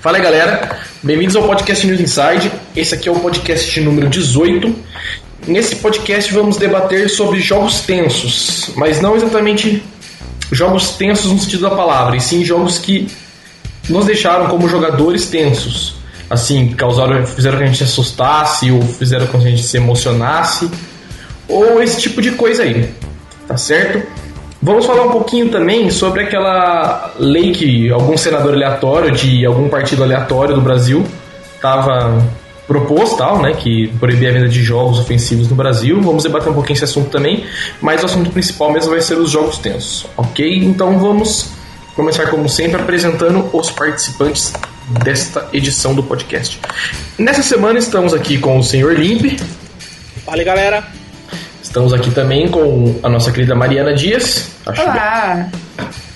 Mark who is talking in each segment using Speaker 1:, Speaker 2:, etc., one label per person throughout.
Speaker 1: Fala aí, galera. Bem-vindos ao podcast News Inside. Esse aqui é o podcast número 18. Nesse podcast vamos debater sobre jogos tensos, mas não exatamente jogos tensos no sentido da palavra, e sim jogos que nos deixaram como jogadores tensos. Assim, causaram, fizeram que a gente se assustasse, ou fizeram com que a gente se emocionasse, ou esse tipo de coisa aí. Tá certo? Vamos falar um pouquinho também sobre aquela lei que algum senador aleatório de algum partido aleatório do Brasil estava propôs tal, né, que proibir a venda de jogos ofensivos no Brasil. Vamos debater um pouquinho esse assunto também, mas o assunto principal mesmo vai ser os jogos tensos, ok? Então vamos começar como sempre apresentando os participantes desta edição do podcast. Nessa semana estamos aqui com o Senhor Limpe.
Speaker 2: Fala galera.
Speaker 1: Estamos aqui também com a nossa querida Mariana Dias.
Speaker 3: Acho Olá.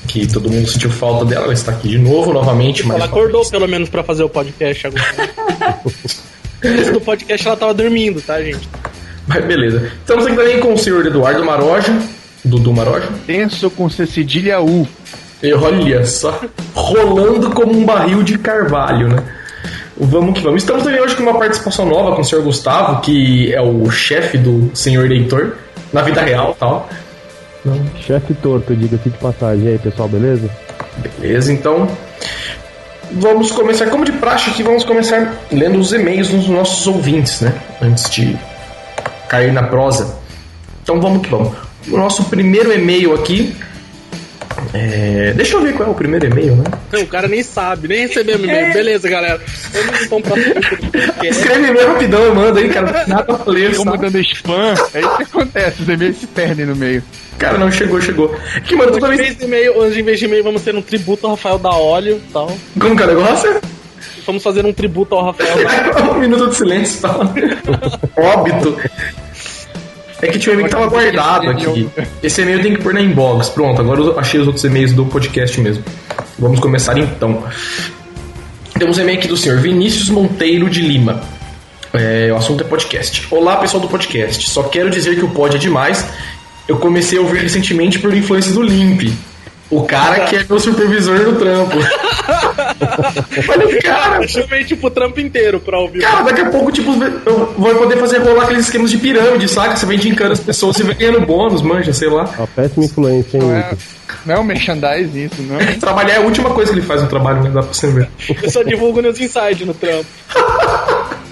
Speaker 1: Que todo mundo sentiu falta dela, ela está aqui de novo, novamente.
Speaker 2: Ela acordou pelo menos para fazer o podcast agora. Antes do podcast ela tava dormindo, tá, gente?
Speaker 1: Mas beleza. Estamos aqui também com o senhor Eduardo Maroja, Dudu Maroja.
Speaker 4: Tenso com C cedilha U.
Speaker 1: E olha só, rolando como um barril de carvalho, né? Vamos que vamos. Estamos também hoje com uma participação nova com o senhor Gustavo, que é o chefe do senhor Leitor, na vida real tal.
Speaker 5: Chefe torto, diga-se de passagem. E aí, pessoal, beleza?
Speaker 1: Beleza, então. Vamos começar, como de praxe aqui, vamos começar lendo os e-mails dos nossos ouvintes, né? Antes de cair na prosa. Então vamos que vamos. O nosso primeiro e-mail aqui é, deixa eu ver qual é o primeiro e-mail, né?
Speaker 2: Não, o cara nem sabe, nem recebeu o e-mail. É. Beleza, galera. Vamos
Speaker 1: pra Escreve e-mail rapidão, manda aí, cara. Nada pra ler.
Speaker 4: Ficam mandando spam, é isso que acontece, os e-mails se perdem no meio.
Speaker 1: Cara, não chegou, chegou. Que mano,
Speaker 2: toda vez. E-mail, hoje, em vez de e-mail, vamos ter um tributo ao Rafael da Óleo e tal.
Speaker 1: Como que é o negócio?
Speaker 2: Vamos fazer um tributo ao Rafael
Speaker 1: da Um minuto de silêncio, tal. Óbito. É que tinha um e-mail que tava guardado aqui. Esse e-mail tem que pôr na inbox. Pronto, agora eu achei os outros e-mails do podcast mesmo. Vamos começar então. Temos um e-mail aqui do senhor Vinícius Monteiro de Lima. É, o assunto é podcast. Olá, pessoal do podcast. Só quero dizer que o pod é demais. Eu comecei a ouvir recentemente por influência do Limp. O cara que é meu supervisor no trampo.
Speaker 2: Olha, cara. Eu chamei, tipo, o trampo inteiro pra ouvir.
Speaker 1: Cara, daqui a pouco, tipo, eu vou poder fazer rolar aqueles esquemas de pirâmide, saca? Você vai indicando as pessoas e vai ganhando bônus, manja, sei lá.
Speaker 5: Uma péssima influência, hein?
Speaker 4: Não é, não é um merchandising isso, não.
Speaker 1: Trabalhar é a última coisa que ele faz no trabalho, né? Dá pra você ver.
Speaker 2: Eu só divulgo nos inside no trampo.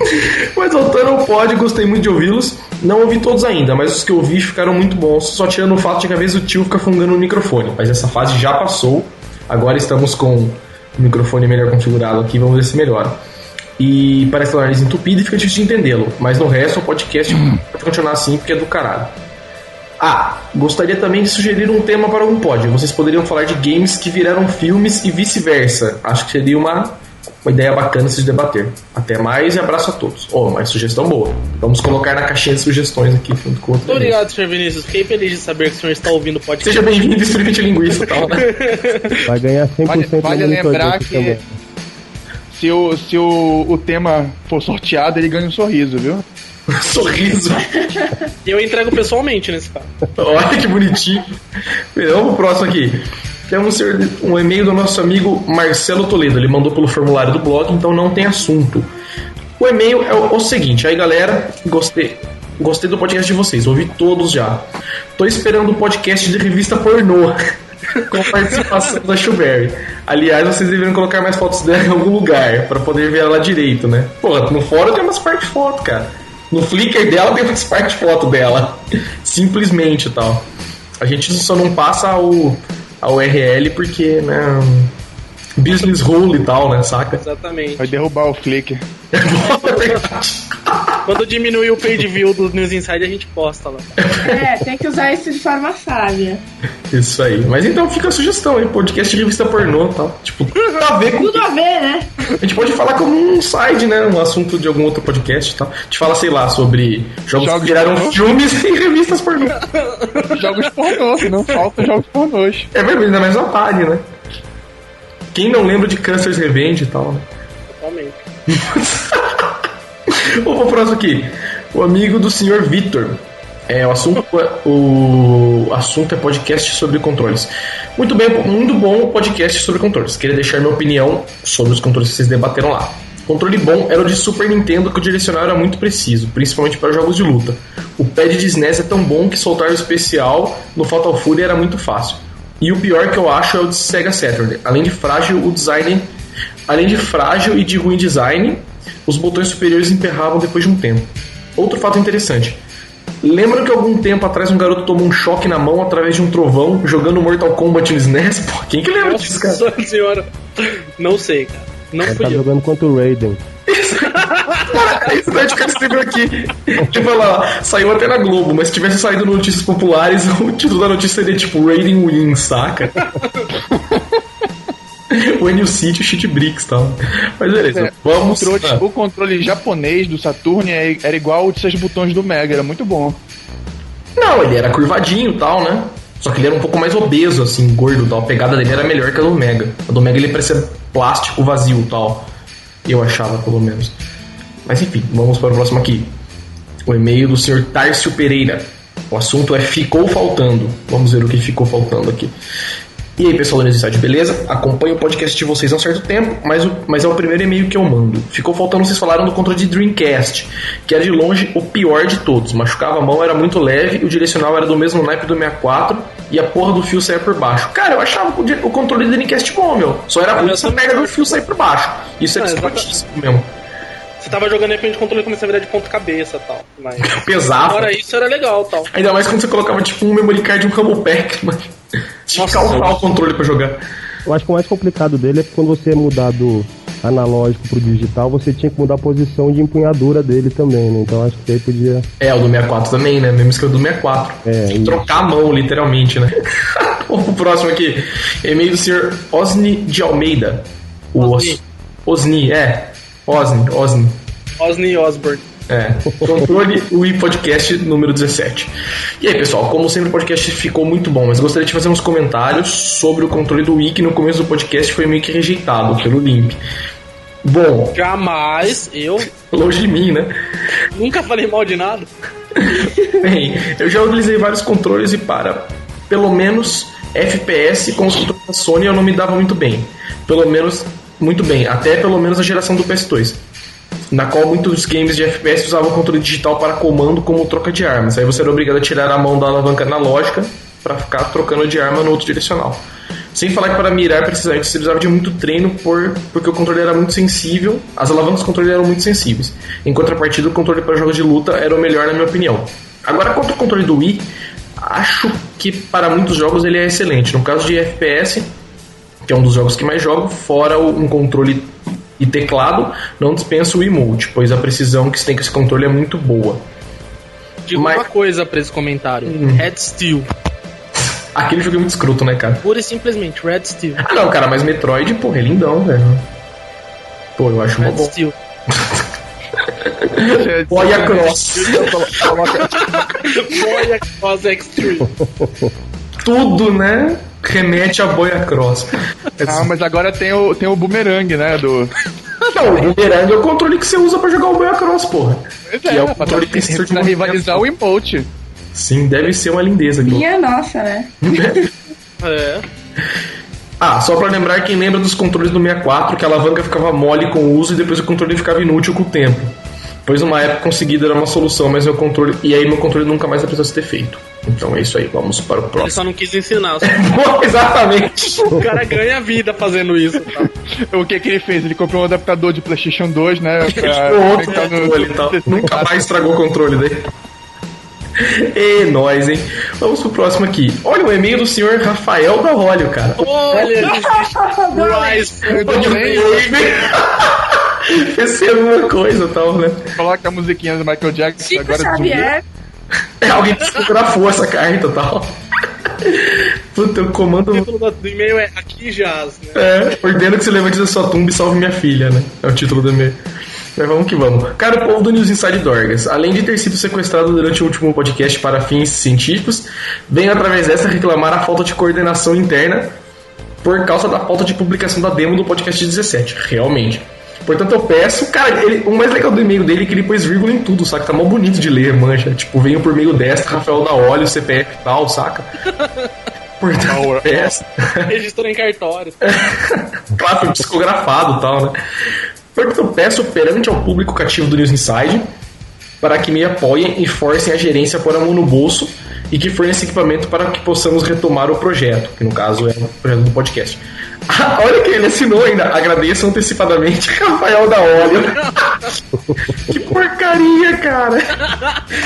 Speaker 1: Mas voltando ao pod, gostei muito de ouvi-los. Não ouvi todos ainda, mas os que eu ouvi ficaram muito bons. Só tirando o fato de que às vezes o tio fica fungando no microfone. Mas essa fase já passou. Agora estamos com o microfone melhor configurado aqui. Vamos ver se melhora. E parece que o nariz entupido e fica difícil de entendê-lo. Mas no resto, o podcast pode continuar assim porque é do caralho. Ah, gostaria também de sugerir um tema para um pod. Vocês poderiam falar de games que viraram filmes e vice-versa. Acho que seria uma uma ideia bacana se debater. Até mais e abraço a todos. Oh, mas sugestão boa. Vamos colocar na caixinha de sugestões aqui junto com
Speaker 2: Muito obrigado, Sr. Vinícius. Fiquei feliz de saber que o senhor está ouvindo o podcast.
Speaker 1: Seja bem-vindo, experimento linguista e tal, né?
Speaker 5: Vai ganhar 100%
Speaker 4: Vale, vale lembrar que se, o, se o, o tema for sorteado, ele ganha um sorriso, viu?
Speaker 1: sorriso.
Speaker 2: Eu entrego pessoalmente nesse caso.
Speaker 1: Olha que bonitinho. Vamos pro próximo aqui. Temos um e-mail do nosso amigo Marcelo Toledo. Ele mandou pelo formulário do blog, então não tem assunto. O e-mail é o, seguinte: aí galera, gostei. Gostei do podcast de vocês, ouvi todos já. Tô esperando o podcast de revista pornô com participação da Shuberry. Aliás, vocês deveriam colocar mais fotos dela em algum lugar para poder ver ela direito, né? Pô, no fórum tem umas partes foto, cara. No Flickr dela tem umas partes foto dela. Simplesmente tal. A gente só não passa o, a URL porque, né? Business rule e tal, né? Saca?
Speaker 2: Exatamente.
Speaker 4: Vai derrubar o Flickr.
Speaker 2: Quando diminuir o page view do News Inside, a gente posta lá.
Speaker 3: É, tem que usar isso de forma sábia.
Speaker 1: Isso aí. Mas então fica a sugestão aí, podcast de revista pornô e tal. Tipo, tudo a ver com.
Speaker 3: Tudo a ver, né?
Speaker 1: A gente pode falar como um side, né? Um assunto de algum outro podcast e tal. A gente fala, sei lá, sobre jogos, jogos que viraram filmes e revistas pornô.
Speaker 4: jogos pornô, não falta jogos pornôs.
Speaker 1: É verdade, ainda mais Atari, né? Quem não lembra de Cancer's Revenge e tal, né?
Speaker 2: Totalmente.
Speaker 1: Vamos pro próximo aqui. O amigo do senhor Vitor. É, o assunto, o assunto é podcast sobre controles. Muito bem, muito bom o podcast sobre controles. Queria deixar minha opinião sobre os controles que vocês debateram lá. Controle bom era o de Super Nintendo, que o direcional era muito preciso, principalmente para jogos de luta. O pad de SNES é tão bom que soltar o especial no Fatal Fury era muito fácil. E o pior que eu acho é o de Sega Saturn. Além de frágil, o design. Além de frágil e de ruim design, os botões superiores emperravam depois de um tempo. Outro fato interessante. Lembram que algum tempo atrás um garoto tomou um choque na mão através de um trovão jogando Mortal Kombat no SNES? Pô, quem que lembra disso, cara?
Speaker 2: Nossa senhora. Não sei, cara. Não
Speaker 5: Ele tá
Speaker 2: fui eu.
Speaker 5: jogando contra o Raiden.
Speaker 1: Cara, esse Nerdcast escreveu aqui. Tipo, lá, saiu até na Globo, mas se tivesse saído no Notícias Populares, o título da notícia seria tipo Rating Win, saca? o Enio City, o Cheat Bricks e tal. Mas beleza,
Speaker 4: É,
Speaker 1: vamos.
Speaker 4: O controle, o controle japonês do Saturn é- era igual o de seis botões do Mega, era muito bom.
Speaker 1: Não, ele era curvadinho e tal, né? Só que ele era um pouco mais obeso, assim, gordo tal. A pegada dele era melhor que a do Mega. A do Mega ele parecia plástico vazio e tal. Eu achava, pelo menos. Mas enfim, vamos para o próximo aqui. O e-mail do Sr. Tárcio Pereira. O assunto é ficou faltando. Vamos ver o que ficou faltando aqui. E aí, pessoal do Necessidade, beleza? Acompanho o podcast de vocês há um certo tempo, mas, o- mas é o primeiro e-mail que eu mando. Ficou faltando, vocês falaram do controle de Dreamcast, que era de longe o pior de todos. Machucava a mão, era muito leve, o direcional era do mesmo naipe do 64 e a porra do fio saía por baixo. Cara, eu achava o, o controle do Dreamcast bom, meu. Só era ruim essa merda do fio sair por baixo. Isso é discutíssimo mesmo.
Speaker 2: Você tava jogando de repente o controle começou a virar de ponta cabeça e tal. Mas.
Speaker 1: Pesava.
Speaker 2: Fora isso era legal tal.
Speaker 1: Ainda mais quando você colocava tipo um memory card e um rumble pack, mano. Tinha que calcar o controle pra jogar.
Speaker 5: Eu acho que o mais complicado dele é que quando você mudar do analógico pro digital, você tinha que mudar a posição de empunhadura dele também, né? Então acho que aí podia.
Speaker 1: É, o do 64 também, né? Mesmo esquema do 64.
Speaker 5: É,
Speaker 1: Tem que trocar a mão, literalmente, né? Pro próximo aqui. E-mail do senhor Osni de Almeida. O
Speaker 2: Osni.
Speaker 1: Os- Osni, é. Osni, Osni.
Speaker 2: Osni Osborne.
Speaker 1: É. Controle Wii Podcast número 17. E aí, pessoal, como sempre o podcast ficou muito bom, mas gostaria de fazer uns comentários sobre o controle do Wii, que no começo do podcast foi meio que rejeitado pelo Limp. Bom,
Speaker 2: Jamais, eu
Speaker 1: longe de mim, né?
Speaker 2: nunca falei mal de nada.
Speaker 1: Bem, eu já utilizei vários controles e para pelo menos FPS com os controles da Sony eu não me dava muito bem. Pelo menos muito bem, até pelo menos a geração do PS2. Na qual muitos games de FPS usavam controle digital para comando como troca de armas. Aí você era obrigado a tirar a mão da alavanca analógica para ficar trocando de arma no outro direcional. Sem falar que para mirar precisamente você precisava de muito treino por, porque o controle era muito sensível, as alavancas do controle eram muito sensíveis. Em contrapartida, o controle para jogos de luta era o melhor na minha opinião. Agora, quanto ao controle do Wii, acho que para muitos jogos ele é excelente. No caso de FPS, que é um dos jogos que mais jogo, fora um controle e teclado, não dispenso o emote, pois a precisão que se tem com esse controle é muito boa.
Speaker 2: Digo
Speaker 1: Mas-
Speaker 2: uma coisa pra esse comentário:
Speaker 1: Hum.
Speaker 2: Red Steel.
Speaker 1: Aquele jogo é muito escroto, né, cara?
Speaker 2: Pura e simplesmente, Red Steel.
Speaker 1: Ah, não, cara, mas Metroid, porra, é lindão, velho. Pô, eu acho uma
Speaker 2: Red
Speaker 1: bom.
Speaker 2: Steel.
Speaker 1: Boia Cross.
Speaker 2: Boia Cross Extreme.
Speaker 1: Tudo, né? Remete a Boia Cross.
Speaker 4: Ah, mas agora tem o, tem o boomerang, né? Do.
Speaker 1: Não, o Boomerang é o controle que você usa pra jogar o Boia Cross, porra.
Speaker 4: Pois
Speaker 1: Que é o
Speaker 4: pra,
Speaker 1: controle que de
Speaker 4: pra rivalizar o emote.
Speaker 1: Sim, deve ser uma lindeza aqui.
Speaker 3: Minha nossa, né?
Speaker 2: É.
Speaker 1: Ah, só pra lembrar quem lembra dos controles do 64, que a alavanca ficava mole com o uso e depois o controle ficava inútil com o tempo. Pois numa época conseguida era uma solução, mas meu controle. E aí meu controle nunca mais precisou ser feito. Então é isso aí, vamos para o
Speaker 2: Ele
Speaker 1: próximo.
Speaker 2: só não quis ensinar. só-
Speaker 1: Exatamente.
Speaker 2: O cara ganha vida fazendo isso. Tá?
Speaker 4: O que que ele fez? Ele comprou um adaptador de PlayStation 2, né? Pra
Speaker 1: outro
Speaker 4: no-
Speaker 1: controle e tal. Nunca mais estragou o controle daí. E nós, hein? Vamos pro próximo aqui. Olha o e-mail do senhor Rafael da Rólio, cara.
Speaker 2: Olha, Rise.
Speaker 1: Esse é uma coisa tal, né?
Speaker 4: Coloca a musiquinha do Michael Jackson
Speaker 3: Chico
Speaker 4: agora.
Speaker 3: Xavier.
Speaker 1: É, alguém psicografou essa carta e tal. Puta, o comando.
Speaker 2: O título do e-mail é Aqui Jazz, né?
Speaker 1: É, ordeno que você levante da sua tumba e salve minha filha, né? É o título do e-mail. Mas vamos que vamos. Cara, o povo do News Inside Dorgas, além de ter sido sequestrado durante o último podcast para fins científicos, vem através dessa reclamar a falta de coordenação interna por causa da falta de publicação da demo do podcast 17. Realmente. Portanto, eu peço, cara, ele, o mais legal do e-mail dele é que ele pôs vírgula em tudo, saca? Tá mó bonito de ler, mancha. Tipo, venho por meio desta, Rafael da Óleo, CPF e tal, saca? Portanto, peço.
Speaker 2: Registrou em cartório.
Speaker 1: claro, psicografado e tal, né? Portanto, eu peço perante ao público cativo do News Inside para que me apoiem e forcem a gerência por a mão no bolso e que forneça equipamento para que possamos retomar o projeto, que no caso é o projeto do podcast. Olha que ele assinou ainda. Agradeço antecipadamente Rafael da Óleo. que porcaria, cara.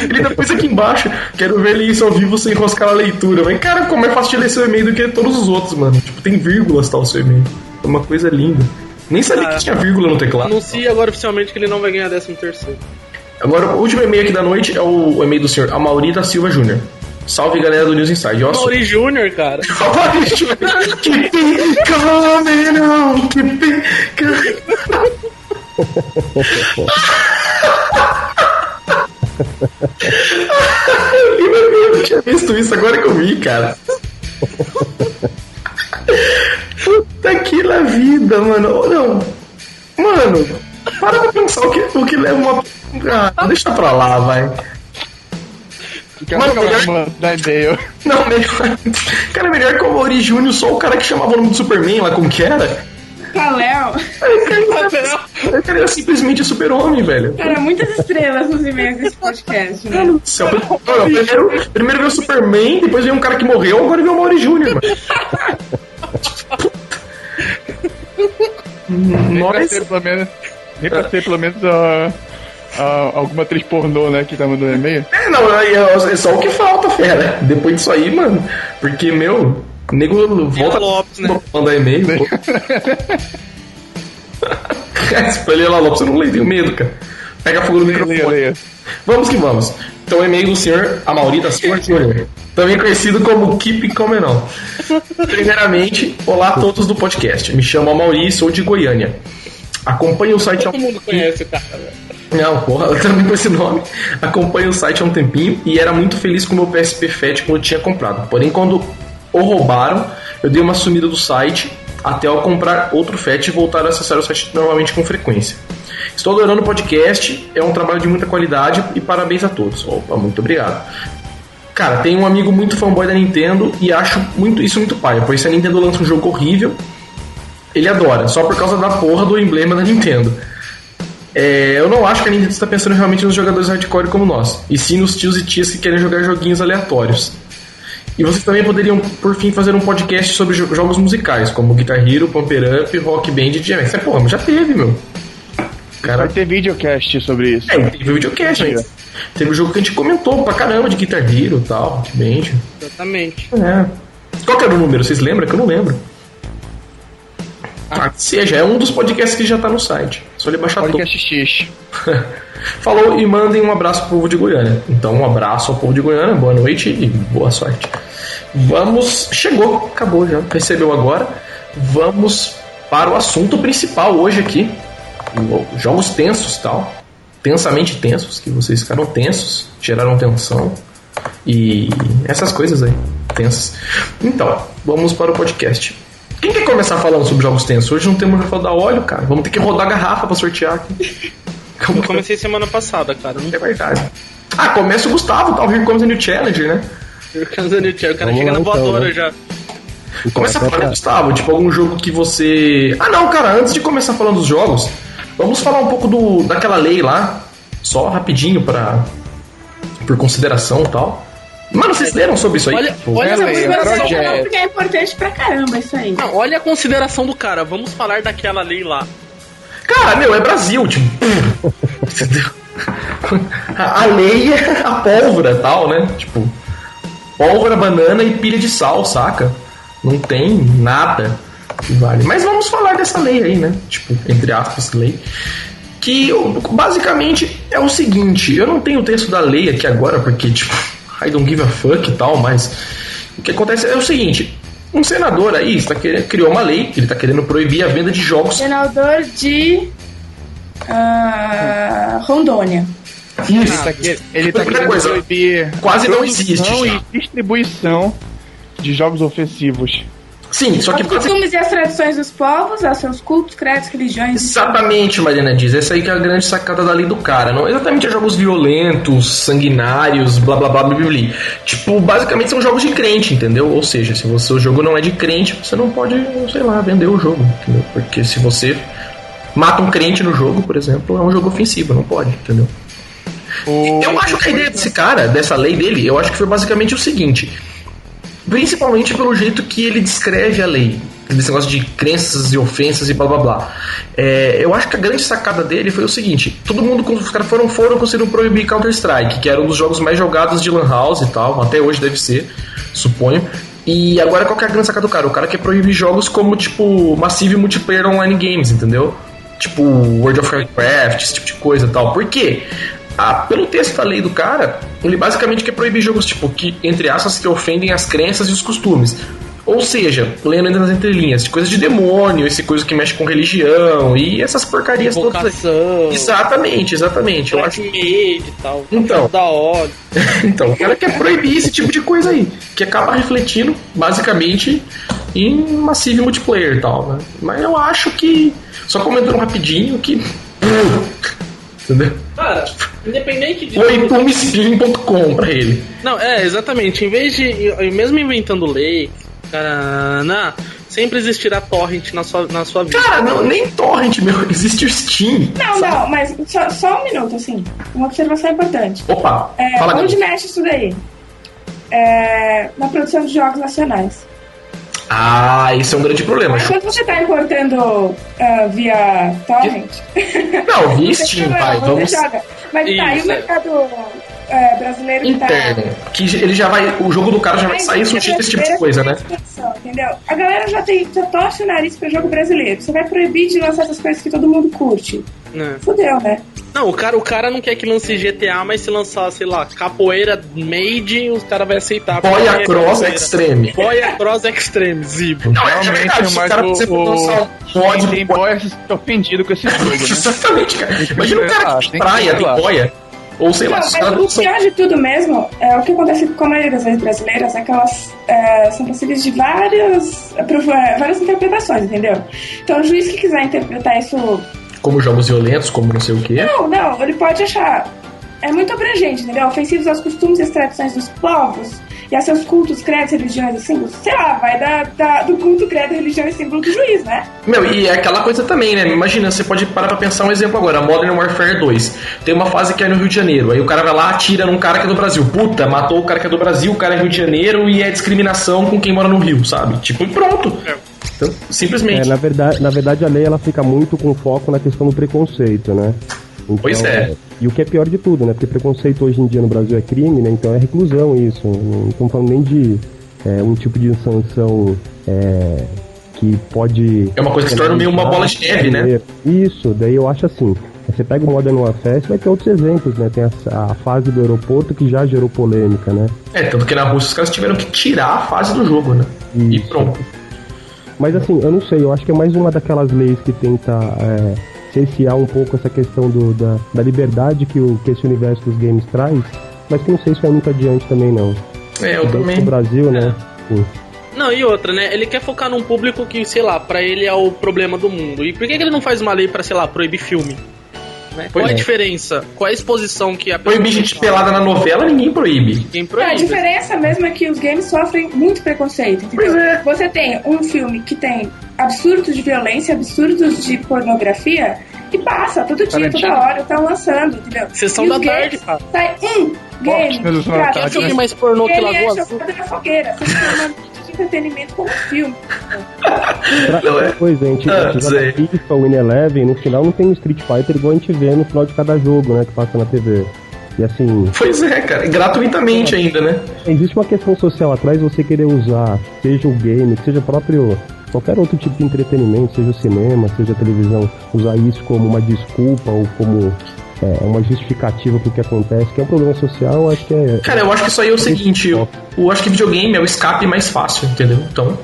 Speaker 1: Ele depois aqui embaixo. Quero ver ele isso ao vivo sem enroscar a leitura. Mas, cara, como é fácil de ler seu e-mail do que todos os outros, mano. Tipo, tem vírgulas tal o seu e-mail. É uma coisa linda. Nem sabia
Speaker 2: Ah,
Speaker 1: que tinha vírgula no teclado.
Speaker 2: Anuncia agora oficialmente que ele não vai ganhar 13 terceiro.
Speaker 1: Agora, o último e-mail aqui da noite é o e-mail do senhor Amauri da Silva Júnior. Salve galera do News Inside. Ó,
Speaker 2: Mauri Júnior, cara.
Speaker 1: Keep it coming on, keep it coming Eu não tinha visto isso agora que eu vi, cara. Puta que la vida, mano. Não. Mano, para pra pensar o que, o que leva uma. Ah, deixa pra lá, vai.
Speaker 4: Quero
Speaker 1: Mano, melhor-
Speaker 4: mandar e-mail.
Speaker 1: Não, melhor. Cara, melhor que o Mauri Júnior, só o cara que chamava o nome do Superman lá, como que era?
Speaker 3: Kaléo.
Speaker 1: O cara era simplesmente super-homem, velho.
Speaker 3: Cara, muitas estrelas nos e-mails desse podcast, né?
Speaker 1: Mano céu. Primeiro, primeiro veio o Superman, depois veio um cara que morreu, agora veio o Mauri Júnior, mano.
Speaker 4: Nem pra
Speaker 1: Nós.
Speaker 4: ser pelo menos, nem pra ser pelo menos a, a- alguma atriz pornô, né, que tá mandando e-mail.
Speaker 1: É, não, é é só o que falta, fera. Depois disso aí, mano. Porque, meu, o nego volta
Speaker 2: Lopes, né?
Speaker 1: a mandar e-mail. pra ele lá, Lopes, eu não leio, tenho medo, cara. Pega fogo no
Speaker 4: Leia,
Speaker 1: microfone.
Speaker 4: leia.
Speaker 1: Vamos que vamos. Então, e-mail do senhor Amauri da Silva Júnior, também conhecido como Keep Comenon. Primeiramente, olá a todos do podcast. Me chamo Amauri, sou de Goiânia. Acompanho o site
Speaker 2: Todo mundo conhece cara.
Speaker 1: Não, porra, eu também com esse nome. Acompanho o site há um tempinho e era muito feliz com o meu PSP Fat quando eu tinha comprado. Porém, quando o roubaram, eu dei uma sumida do site até ao comprar outro Fat e voltar a acessar o site novamente com frequência. Estou adorando o podcast, é um trabalho de muita qualidade e parabéns a todos. Opa, muito obrigado. Cara, tem um amigo muito fanboy da Nintendo e acho muito isso muito paia, pois se a Nintendo lança um jogo horrível, ele adora, só por causa da porra do emblema da Nintendo. É, eu não acho que a Nintendo está pensando realmente nos jogadores hardcore como nós, e sim nos tios e tias que querem jogar joguinhos aleatórios. E vocês também poderiam, por fim, fazer um podcast sobre jo- jogos musicais, como Guitar Hero, Pumper Up, Rock Band e DMX. É, porra, mas já teve, meu. Cara,
Speaker 4: Vai ter videocast sobre isso.
Speaker 1: é, teve o videocast ainda. Teve um jogo que a gente comentou pra caramba de Guitar Hero e tal, Rock Band.
Speaker 2: Exatamente.
Speaker 1: É. Qual que era o número? Vocês lembram? Que eu não lembro. Ah, seja, é um dos podcasts que já tá no site. Só ele baixar todo.
Speaker 4: Podcast X.
Speaker 1: Falou e mandem um abraço pro povo de Goiânia. Então, um abraço ao povo de Goiânia, boa noite e boa sorte. Vamos. Chegou, acabou já. Recebeu agora. Vamos para o assunto principal hoje aqui. Jogos tensos tal. Tensamente tensos, que vocês ficaram tensos, geraram tensão. E essas coisas aí, tensas. Então, vamos para o podcast. Quem quer começar falando sobre jogos tensos? Hoje não temos Rafael da óleo, cara. Vamos ter que rodar a garrafa pra sortear aqui. Como
Speaker 2: Eu
Speaker 1: que-
Speaker 2: comecei semana passada, cara. Não
Speaker 1: é verdade. Ah, começa o Gustavo, tá? O Here Comes a New Challenger, né?
Speaker 2: o cara
Speaker 5: Vamos
Speaker 2: chega
Speaker 5: lá,
Speaker 2: na
Speaker 5: então,
Speaker 2: voadora
Speaker 5: né?
Speaker 2: já.
Speaker 5: Então,
Speaker 1: Começa falando,
Speaker 5: pra-
Speaker 1: Gustavo, tipo, algum jogo que você. Ah, não, cara, antes de começar falando dos jogos, vamos falar um pouco do, daquela lei lá, só rapidinho pra. por consideração e tal. Mano, vocês leram sobre isso aí?
Speaker 2: Olha, olha,
Speaker 4: Ela
Speaker 2: a
Speaker 4: é,
Speaker 2: consideração.
Speaker 3: Não, porque é importante pra caramba isso aí.
Speaker 2: Não, olha a consideração do cara. Vamos falar daquela lei lá.
Speaker 1: Cara, meu, é Brasil, tipo. Entendeu? A a lei é a pólvora tal, né? Tipo, pólvora, banana e pilha de sal, saca? Não tem nada que vale. Mas vamos falar dessa lei aí, né? Tipo, entre aspas, lei. Que basicamente é o seguinte: eu não tenho o texto da lei aqui agora, porque, tipo, I don't give a fuck e tal, mas o que acontece é o seguinte. Um senador aí está querendo, criou uma lei, ele está querendo proibir a venda de jogos
Speaker 3: Senador de. ah, Rondônia.
Speaker 4: Ele tá, que- ele tá
Speaker 1: Outra
Speaker 4: querendo
Speaker 1: coisa,
Speaker 4: proibir
Speaker 1: quase não existe já.
Speaker 4: e distribuição de jogos ofensivos.
Speaker 1: Sim, só que
Speaker 3: Os costumes e as tradições dos povos, aos seus cultos, credos, religiões.
Speaker 1: Exatamente, Mariana diz. Essa aí que é a grande sacada da lei do cara. Não exatamente é jogos violentos, sanguinários, blá blá blá blá blá. blá. Tipo, basicamente são jogos de crente, entendeu? Ou seja, se você, o jogo não é de crente, você não pode, sei lá, vender o jogo, entendeu? Porque se você mata um crente no jogo, por exemplo, é um jogo ofensivo, não pode, entendeu?
Speaker 4: O-
Speaker 1: Eu acho que a ideia desse cara, dessa lei dele, eu acho que foi basicamente o seguinte. Principalmente pelo jeito que ele descreve a lei. Esse negócio de crenças e ofensas e blá blá blá. É, eu acho que a grande sacada dele foi o seguinte: todo mundo, os caras foram, foram conseguiram proibir Counter-Strike, que era um dos jogos mais jogados de Lan House e tal, até hoje deve ser, suponho. E agora qual que é a grande sacada do cara? O cara quer proibir jogos como, tipo, Massive Multiplayer Online Games, entendeu? Tipo, World of Warcraft, esse tipo de coisa e tal. Por quê? Ah, pelo texto da lei do cara, ele basicamente quer proibir jogos, tipo, que, entre aspas, que ofendem as crenças e os costumes. Ou seja, lendo ainda nas entrelinhas, de coisas de demônio, esse coisa que mexe com religião e essas porcarias todas. aí.
Speaker 2: Vocação.
Speaker 1: Exatamente, exatamente. Eu acho
Speaker 2: e tal.
Speaker 1: Então.
Speaker 2: Da hora.
Speaker 1: então, o cara quer proibir esse tipo de coisa aí, que acaba refletindo, basicamente, em Massive Multiplayer e tal, né? Mas eu acho que, só comentando rapidinho, que... Entendeu?
Speaker 2: Cara, independente de.
Speaker 1: Foi tumespin.com pra ele.
Speaker 2: Não, é, exatamente. Em vez de. Mesmo inventando lei, cara, não, sempre existirá torrent na sua, na sua vida.
Speaker 1: Cara, não, nem torrent, meu, existe o Steam.
Speaker 3: Não,
Speaker 1: sabe?
Speaker 3: não, mas só, só um minuto, assim. Uma observação importante.
Speaker 1: Opa,
Speaker 3: É,
Speaker 1: fala,
Speaker 3: onde mexe isso daí? É, na produção de jogos nacionais.
Speaker 1: Ah, isso é um grande problema.
Speaker 3: Mas quando você está importando ah, via torrent,
Speaker 1: Não, vi
Speaker 3: não tem
Speaker 1: Steam, pai, vamos...
Speaker 3: joga. Mas tá, e
Speaker 2: Isso,
Speaker 3: o
Speaker 2: é.
Speaker 3: mercado é, brasileiro que tá...
Speaker 1: Interno. Que ele já vai. O jogo do cara já vai sair sujeito a esse tipo de coisa, né?
Speaker 3: Entendeu? A galera já, tem, já torce o nariz pra jogo brasileiro. Você vai proibir de lançar essas coisas que todo mundo curte.
Speaker 2: né?
Speaker 3: Fudeu, né?
Speaker 2: Não, o cara, o cara não quer que lance GTA, mas se lançar, sei lá, capoeira made, os caras vão aceitar.
Speaker 1: Boia
Speaker 2: é
Speaker 1: Cross. Extreme.
Speaker 2: Boia Cross Extreme, Zibo.
Speaker 1: Não, é
Speaker 4: Realmente,
Speaker 1: verdade, se o
Speaker 4: mas
Speaker 1: cara
Speaker 4: o-
Speaker 1: você for
Speaker 4: o-
Speaker 1: lançar um mod
Speaker 4: tem boia ofendido com esse jogo, né?
Speaker 1: Exatamente, cara. Imagina um cara
Speaker 4: Ah,
Speaker 1: que praia, tem boia. Ou sei lá,
Speaker 3: Não,
Speaker 1: os
Speaker 3: o pior de tudo mesmo é o que acontece com a maioria das leis brasileiras é que elas é, são passíveis de várias, é, várias interpretações, entendeu? Então o juiz que quiser interpretar isso.
Speaker 1: Como jogos violentos, como não sei o quê.
Speaker 3: Não, não, ele pode achar. É muito abrangente, entendeu? Ofensivos aos costumes e às tradições dos povos e a seus cultos, credos, religiões e símbolos. Sei lá, vai da, da- do culto, credo, religião e símbolo do juiz, né?
Speaker 1: Meu, e é aquela coisa também, né? Imagina, você pode parar pra pensar um exemplo agora, Modern Warfare 2. Tem uma fase que é no Rio de Janeiro, aí o cara vai lá, atira num cara que é do Brasil. Puta, matou o cara que é do Brasil, o cara é Rio de Janeiro e é discriminação com quem mora no Rio, sabe? Tipo, e pronto. Então,
Speaker 5: É,
Speaker 1: simplesmente.
Speaker 5: na, verdade, na verdade, a lei ela fica muito com foco na questão do preconceito, né? Então,
Speaker 1: Pois é.
Speaker 5: E o que é pior de tudo, né? Porque preconceito hoje em dia no Brasil é crime, né? Então é reclusão isso. Não estamos falando nem de é, um tipo de sanção é, que pode.
Speaker 1: É uma coisa que se torna meio uma bola de neve, né?
Speaker 5: Isso, daí eu acho assim. Você pega o Modern Warfare, vai ter outros exemplos, né? Tem a, a fase do aeroporto que já gerou polêmica, né?
Speaker 1: É, tanto que na Rússia os caras tiveram que tirar a fase do jogo, né? E
Speaker 5: Isso.
Speaker 1: pronto.
Speaker 5: Mas assim, eu não sei, eu acho que é mais uma daquelas leis que tenta é, cercear um pouco essa questão do, da, da liberdade que, o, que esse universo dos games traz, mas que não sei se vai muito adiante também não.
Speaker 1: É, eu também.
Speaker 5: Brasil, né? Sim.
Speaker 2: Não, e outra, né? Ele quer focar num público que, sei lá, pra ele é o problema do mundo. E por que, que ele não faz uma lei pra, sei lá, proibir filme? Né? Qual é a
Speaker 1: é.
Speaker 2: diferença? Qual é a exposição que a
Speaker 1: Proibir gente pelada na novela, ninguém proíbe.
Speaker 2: Quem
Speaker 3: É, a
Speaker 2: proíbe?
Speaker 3: diferença mesmo é que os games sofrem muito preconceito, entendeu?
Speaker 1: É.
Speaker 3: Você tem um filme que tem absurdos de violência, absurdos de pornografia, e passa, todo dia, toda hora, estão lançando, entendeu?
Speaker 2: Sessão da tarde, cara.
Speaker 3: Sai um game.
Speaker 4: Ótimo, Sessão da
Speaker 3: cada
Speaker 4: Tarde,
Speaker 2: Quer filme mais pornô que
Speaker 3: é
Speaker 2: Lagoa Azul?
Speaker 3: fogueira, entretenimento como filme.
Speaker 5: Pra,
Speaker 1: Não, é-
Speaker 5: coisa, a gente,
Speaker 1: Ah,
Speaker 5: a gente joga FIFA, Win Eleven, no final não tem um Street Fighter igual a gente vê no final de cada jogo, né? Que passa na TV. E assim,
Speaker 1: Pois é, cara. Gratuitamente ainda, né?
Speaker 5: existe uma questão social atrás você querer usar, seja o game, seja próprio qualquer outro tipo de entretenimento, seja o cinema, seja a televisão, usar isso como uma desculpa ou como é, uma justificativa pro que acontece, que é um problema social, eu acho que é.
Speaker 1: Cara, eu acho que isso aí é o seguinte, eu, eu acho que videogame é o escape mais fácil, entendeu? Então,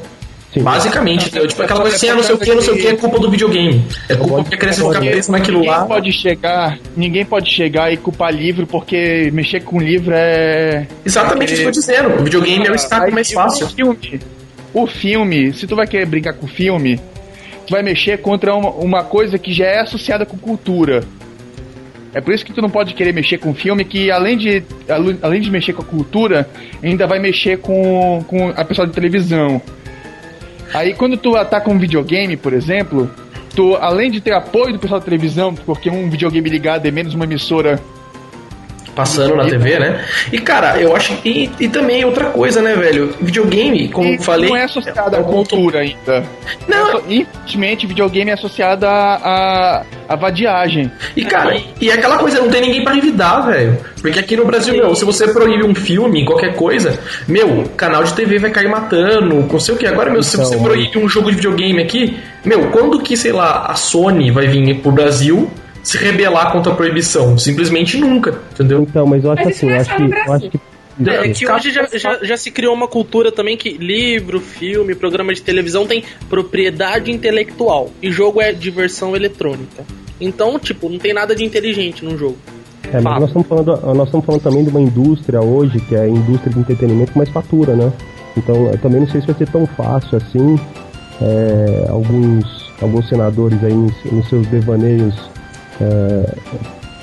Speaker 5: sim,
Speaker 1: basicamente, entendeu? Tipo aquela coisa assim, ah, não sei o que, não sei o que, é culpa do videogame. É culpa porque a criança fica presa naquilo
Speaker 4: Ninguém
Speaker 1: lá.
Speaker 4: pode chegar, ninguém pode chegar e culpar livro porque mexer com livro é
Speaker 1: Exatamente isso que eu tô dizendo. O videogame é o escape mais fácil.
Speaker 4: O filme, o filme, se tu vai querer brincar com o filme, tu vai mexer contra uma, uma coisa que já é associada com cultura. É por isso que tu não pode querer mexer com filme que, além de, além de mexer com a cultura, ainda vai mexer com, com a pessoa de televisão. Aí quando tu ataca um videogame, por exemplo, tu, além de ter apoio do pessoal da televisão, porque um videogame ligado é menos uma emissora
Speaker 1: passando na TV, né? E cara, eu acho que. E, e também outra coisa, né, velho? Videogame, como eu falei.
Speaker 4: Não é associado à cultura ainda.
Speaker 1: Não.
Speaker 4: Infelizmente, videogame é associado a, a, vadiagem.
Speaker 1: E cara, e é aquela coisa, não tem ninguém para revidar, velho. Porque aqui no Brasil, meu, se você proíbe um filme, qualquer coisa, meu, canal de TV vai cair matando, não sei o que. Agora, meu, então, se você proíbe um jogo de videogame aqui, meu, quando que, sei lá, a Sony vai vir pro Brasil se rebelar contra a proibição. Simplesmente nunca, entendeu?
Speaker 5: Então, mas eu acho mas assim, eu acho que, eu acho que
Speaker 2: é que hoje já, já, já, se criou uma cultura também que livro, filme, programa de televisão tem propriedade intelectual e jogo é diversão eletrônica. Então, tipo, não tem nada de inteligente no jogo.
Speaker 5: É, mas nós estamos, falando, nós estamos falando também de uma indústria hoje, que é a indústria de entretenimento que mais fatura, né? Então, eu também não sei se vai ser tão fácil assim. É, alguns, alguns senadores aí nos seus devaneios é,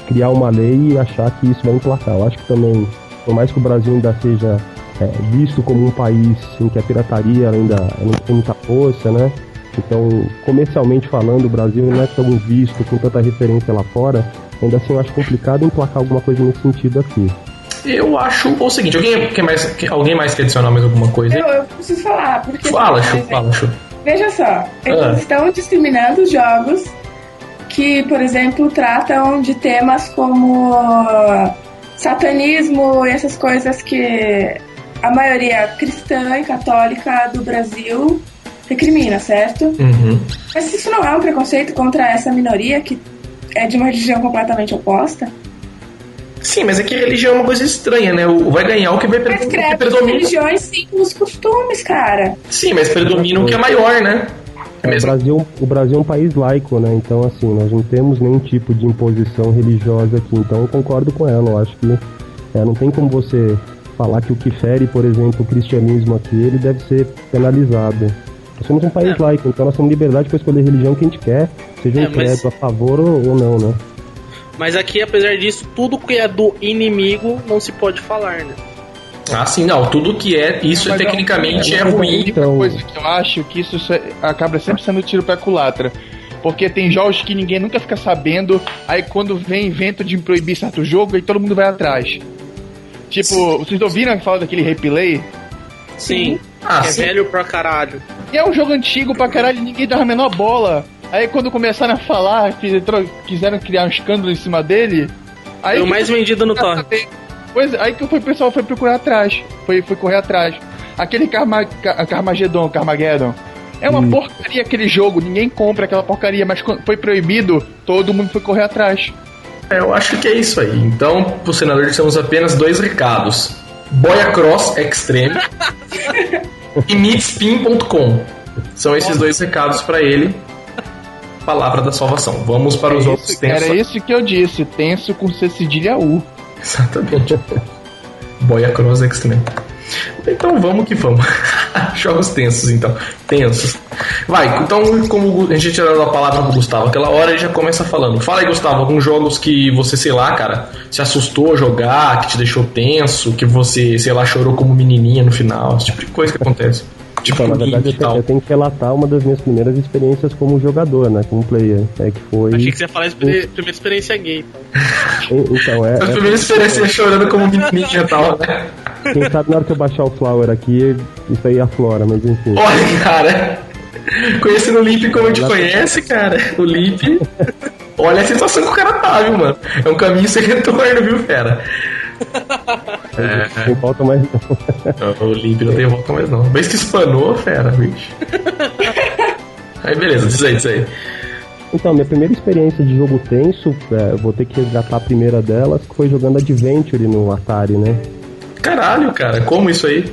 Speaker 5: criar uma lei e achar que isso vai emplacar. Eu acho que também, por mais que o Brasil ainda seja é, visto como um país em que a pirataria ainda não tem muita força, né? Então, comercialmente falando, o Brasil não é tão visto com tanta referência lá fora. Ainda assim, eu acho complicado emplacar alguma coisa nesse sentido aqui.
Speaker 1: Eu acho o seguinte, alguém quer mais, alguém mais quer adicionar mais alguma coisa?
Speaker 3: Eu, eu preciso falar, porque.
Speaker 1: Fala, Chu, fala, Chu.
Speaker 3: Veja só, eles ah. estão discriminando jogos que, por exemplo, tratam de temas como satanismo e essas coisas que a maioria cristã e católica do Brasil recrimina, certo?
Speaker 1: Uhum.
Speaker 3: Mas isso não é um preconceito contra essa minoria que é de uma religião completamente oposta?
Speaker 1: Sim, mas é que religião é uma coisa estranha, né? O vai ganhar o que vai
Speaker 3: mas o que predomina. religiões sim os costumes, cara.
Speaker 1: Sim, mas predomina o que é maior, né?
Speaker 5: É o, Brasil, o Brasil é um país laico, né? Então, assim, nós não temos nenhum tipo de imposição religiosa aqui. Então, eu concordo com ela. Eu acho que é, não tem como você falar que o que fere, por exemplo, o cristianismo aqui, ele deve ser penalizado. Nós somos um país é. laico, então nós temos liberdade para escolher a religião que a gente quer, seja um é, credo a favor ou não, né?
Speaker 2: Mas aqui, apesar disso, tudo que é do inimigo não se pode falar, né?
Speaker 1: Ah, sim, não. Tudo que é, isso Mas tecnicamente é, é ruim.
Speaker 4: Então... coisa que eu acho que isso acaba sempre sendo tiro pra culatra. Porque tem jogos que ninguém nunca fica sabendo, aí quando vem invento de proibir certo jogo, aí todo mundo vai atrás. Tipo, sim. vocês ouviram falar daquele replay?
Speaker 2: Sim. Ah, é sim. velho pra caralho.
Speaker 4: E é um jogo antigo pra caralho, ninguém dá a menor bola. Aí quando começaram a falar, quiseram criar um escândalo em cima dele. Aí
Speaker 2: o mais vendido no torrent.
Speaker 4: Pois aí que o pessoal foi procurar atrás. Foi, foi correr atrás. Aquele Carmageddon, Carmageddon. É uma hum. porcaria aquele jogo, ninguém compra aquela porcaria, mas quando foi proibido, todo mundo foi correr atrás.
Speaker 1: É, eu acho que é isso aí. Então, pro senador, temos apenas dois recados: Boia Cross Extreme e Meetspin.com. São esses dois recados para ele. Palavra da salvação. Vamos para os
Speaker 4: é
Speaker 1: outros
Speaker 4: tensos. Era isso que eu disse, tenso com C cedilha U.
Speaker 1: Exatamente. Boia Cross Extreme. Então vamos que vamos. Jogos tensos, então. Tensos. Vai, então, como a gente tirou a palavra pro Gustavo, aquela hora ele já começa falando. Fala aí, Gustavo, alguns jogos que você, sei lá, cara, se assustou a jogar, que te deixou tenso, que você, sei lá, chorou como menininha no final, esse tipo de coisa que acontece.
Speaker 5: Tipo, então, na verdade, eu tenho, eu tenho, que relatar uma das minhas primeiras experiências como jogador, né? Como player. É que foi.
Speaker 2: Achei que você ia falar a primeira experiência gay.
Speaker 5: Então, é.
Speaker 1: A primeira é, experiência é, chorando como menininha e tal, né?
Speaker 5: Quem sabe na hora que eu baixar o Flower aqui, isso aí aflora, mas enfim.
Speaker 1: Olha, cara. Conhecendo o Limp como a gente conhece, cara. O Limp. Olha a situação que o cara tá, viu, mano? É um caminho sem retorno, viu, fera?
Speaker 5: É, não volta mais não.
Speaker 1: O Limp não tem volta mais não. Vez que espanou, fera, bicho. Aí beleza, diz aí, diz aí.
Speaker 5: Então, minha primeira experiência de jogo tenso, é, vou ter que resgatar a primeira delas, que foi jogando Adventure no Atari, né?
Speaker 1: Caralho, cara, como isso aí?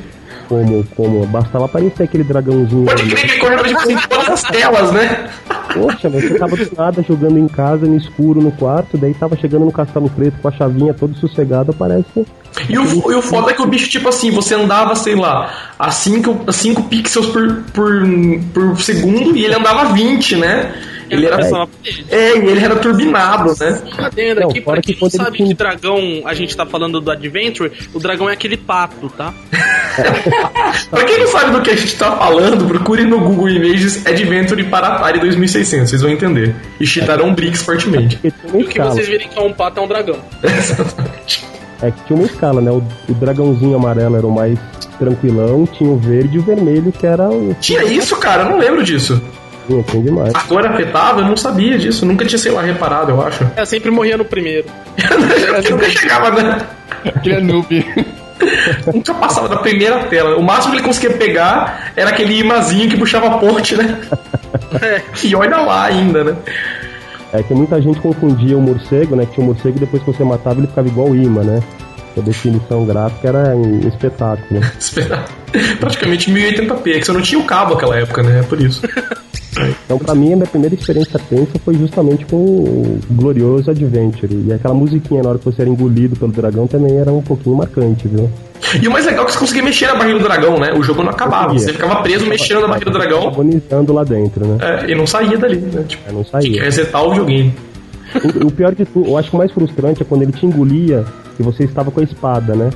Speaker 5: Como, como? Bastava aparecer aquele dragãozinho.
Speaker 1: Pode crer que correndo de em todas as telas, né?
Speaker 5: Poxa, você tava do nada jogando em casa, no escuro, no quarto, daí tava chegando no castelo preto com a chavinha todo sossegado, parece.
Speaker 1: E o, e o foda é que o bicho, tipo assim, você andava, sei lá, a 5 cinco pixels por, por, por segundo e ele andava 20, né? Ele era, é, e ele era turbinado, né?
Speaker 2: Adendo aqui, pra quem não sabe que dragão, a gente tá falando do Adventure, o dragão é aquele pato, tá?
Speaker 1: pra quem não sabe do que a gente tá falando, procure no Google Images Adventure para Atari 2600, vocês vão entender. E cheatarão Bricks fortemente.
Speaker 2: E o que vocês virem que é um pato é um dragão.
Speaker 5: Exatamente. É que tinha uma escala, né? O, o dragãozinho amarelo era o mais tranquilão, tinha o verde e o vermelho que era o.
Speaker 1: Tinha isso, cara? Eu não lembro disso.
Speaker 5: Tinha, tinha demais.
Speaker 1: A cor afetava? Eu não sabia disso. Nunca tinha, sei lá, reparado, eu acho.
Speaker 2: Eu sempre morria no primeiro.
Speaker 1: eu nunca chegava, né?
Speaker 4: Aquele é noob.
Speaker 1: Nunca passava da primeira tela. O máximo que ele conseguia pegar era aquele imazinho que puxava a ponte, né? É. E olha lá ainda, né?
Speaker 5: É que muita gente confundia o morcego, né? Que tinha o morcego e depois que você matava ele ficava igual o imã, né? A definição gráfica era um espetáculo.
Speaker 1: Praticamente 1080p, que você não tinha o cabo naquela época, né? É por isso.
Speaker 5: Então, pra mim, a minha primeira experiência tensa foi justamente com o glorioso Adventure. E aquela musiquinha na hora que você era engolido pelo dragão também era um pouquinho marcante, viu?
Speaker 1: E o mais legal é que você conseguia mexer na barriga do dragão, né? O jogo não acabava. Você ficava preso mexendo na barriga do dragão.
Speaker 5: Agonizando lá dentro, né?
Speaker 1: É, e não saía dali, né? Tipo,
Speaker 5: é, não saía.
Speaker 1: Tinha que resetar o joguinho.
Speaker 5: O, o pior de tudo, eu acho que o mais frustrante é quando ele te engolia e você estava com a espada, né?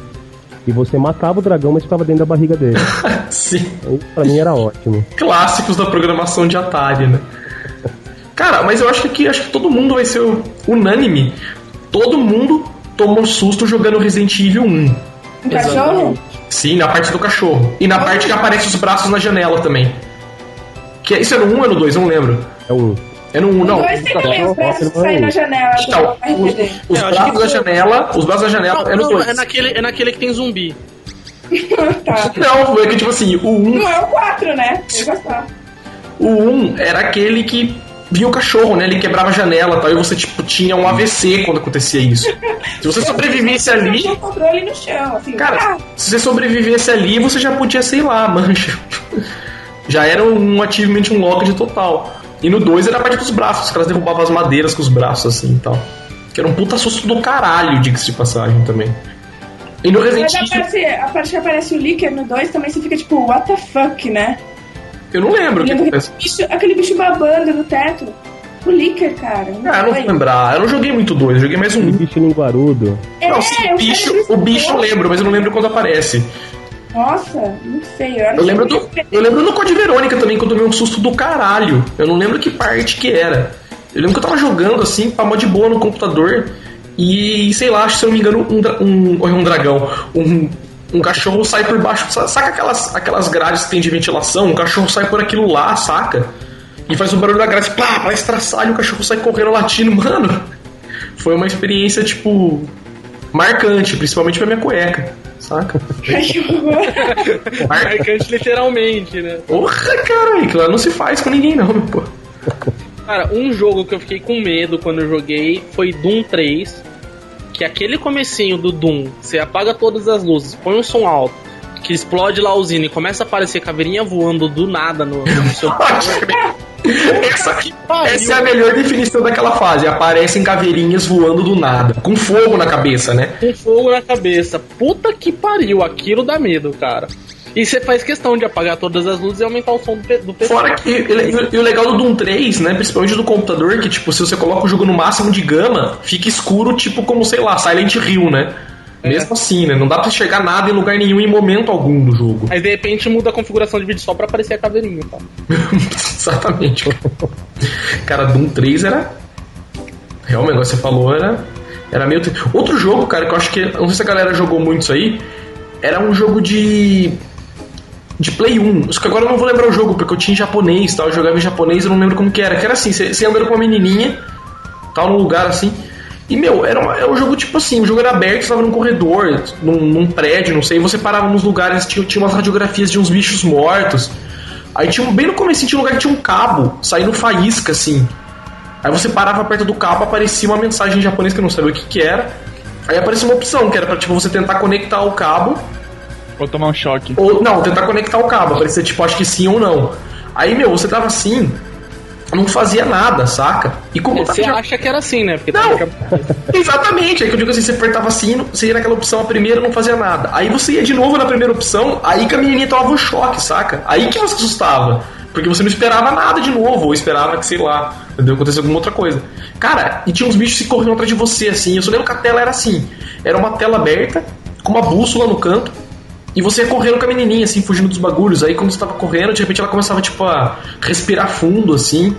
Speaker 5: E você matava o dragão, mas ficava dentro da barriga dele.
Speaker 1: Sim.
Speaker 5: Então, pra mim era ótimo.
Speaker 1: Clássicos da programação de Atari, né? Cara, mas eu acho que aqui acho que todo mundo vai ser unânime. Todo mundo tomou susto jogando Resident Evil 1.
Speaker 3: Um cachorro?
Speaker 1: Sim, na parte do cachorro. E na parte que aparece os braços na janela também. Que, é, isso é no 1 ou é no 2? Eu não lembro.
Speaker 5: É o 1.
Speaker 1: É no 1, não.
Speaker 3: Dois tem também os braços que saem na janela.
Speaker 1: Então, os, os
Speaker 2: É,
Speaker 1: braços da janela, os braços da janela
Speaker 2: Não,
Speaker 1: é no
Speaker 2: não,
Speaker 1: 2.
Speaker 2: é naquele, é naquele que tem zumbi.
Speaker 3: tá.
Speaker 1: Não, é que tipo assim, o 1,
Speaker 3: Não é o 4, né? Eu
Speaker 1: o 1 era aquele que vinha o cachorro, né? Ele quebrava a janela e tal, e você tipo tinha um AVC quando acontecia isso. Se você sobrevivesse ali,
Speaker 3: Tinha o controle no chão, assim.
Speaker 1: Cara,
Speaker 3: ah,
Speaker 1: se você sobrevivesse ali, você já podia, sei lá, mancha. Já era um ativamente um lock de total. E no 2 era a parte dos braços, os caras derrubavam as madeiras com os braços assim e tal. Que era um puta susto do caralho, diga-se de passagem também. E no Resident Evil,
Speaker 3: aparece, a parte que aparece o Licker no 2 também você fica tipo, what the fuck, né?
Speaker 1: eu não lembro o que
Speaker 3: Lembra
Speaker 1: acontece.
Speaker 3: aquele bicho, aquele bicho babando no teto? O Licker, cara. no
Speaker 1: Ah, eu não vou lembrar. Eu não joguei muito dois, eu joguei mais um.
Speaker 5: Aquele bicho linguarudo.
Speaker 3: É,
Speaker 1: Não, sim, o
Speaker 3: o
Speaker 1: bicho, o bicho eu lembro, mas eu não lembro quando aparece.
Speaker 3: Nossa, muito feio. era
Speaker 1: Eu lembro, do, eu lembro no Code Verônica também, que eu tomei um susto do caralho. Eu não lembro que parte que era. Eu lembro que eu tava jogando assim, pra mó de boa no computador. E, sei lá, acho que se eu não me engano, um, um, um dragão, um, um cachorro sai por baixo. sa- Saca aquelas, aquelas grades que tem de ventilação? Um cachorro sai por aquilo lá, saca? E faz o barulho da grade, pá, pra estraçalho, o cachorro sai correndo latindo, mano. Foi uma experiência, tipo, marcante, principalmente pra minha cueca, saca?
Speaker 3: Ai, que horror.
Speaker 2: Marcante literalmente, né?
Speaker 1: Porra, cara, aquilo lá não se faz com ninguém não, meu pô.
Speaker 2: Cara, um jogo que eu fiquei com medo quando eu joguei foi Doom 3. Que aquele comecinho do Doom, você apaga todas as luzes, põe um som alto, que explode lá a usina e começa a aparecer caveirinha voando do nada no, no seu
Speaker 1: Essa, essa é a melhor definição daquela fase. Aparecem caveirinhas voando do nada, com fogo na cabeça, né?
Speaker 2: com fogo na cabeça. Puta que pariu, aquilo dá medo, cara. E você faz questão de apagar todas as luzes e aumentar o som do, do PC.
Speaker 1: Fora que. E, e o legal do Doom 3, né? Principalmente do computador, que tipo, se você coloca o jogo no máximo de gama, fica escuro, tipo como, sei lá, Silent Hill, né? Mesmo assim, né? Não dá pra enxergar nada em lugar nenhum em momento algum do jogo.
Speaker 2: Aí de repente muda a configuração de vídeo só pra aparecer a caveirinha, tá?
Speaker 1: Exatamente. Cara, Doom 3 era. Realmente, o negócio que você falou era. Era meio. Outro jogo, cara, que eu acho que. Não sei se a galera jogou muito isso aí. Era um jogo de. De Play 1. Só que agora eu não vou lembrar o jogo, porque eu tinha em japonês tal. Eu jogava em japonês e eu não lembro como que era. Que era assim: você, você andando com uma menininha, tal, num lugar assim. E, meu, era, era um jogo tipo assim: o jogo era aberto, você tava num corredor, num, num prédio, não sei. E você parava nos lugares, tinha, tinha umas radiografias de uns bichos mortos. Aí tinha um, bem no começo tinha um lugar que tinha um cabo saindo faísca assim. Aí você parava perto do cabo, aparecia uma mensagem em japonês que eu não sabia o que, que era. Aí aparecia uma opção que era pra tipo você tentar conectar o cabo
Speaker 4: Vou tomar um choque.
Speaker 1: ou não, tentar conectar o cabo, aparecia tipo acho que sim ou não. Aí meu, você tava assim, não fazia nada, saca?
Speaker 2: E como você acha que era assim, né? Porque
Speaker 1: não, exatamente. É que eu digo assim, você apertava assim, você ia naquela opção a primeira não fazia nada. Aí você ia de novo na primeira opção, aí que a menininha tomava um choque, saca? Aí que você assustava. Porque você não esperava nada de novo, ou esperava que, sei lá, entendeu? Acontecesse alguma outra coisa. Cara, e tinha uns bichos se correndo atrás de você, assim. Eu só lembro que a tela era assim. Era uma tela aberta, com uma bússola no canto, e você ia correndo com a menininha, assim, fugindo dos bagulhos. Aí quando você tava correndo, de repente ela começava, tipo, a respirar fundo, assim.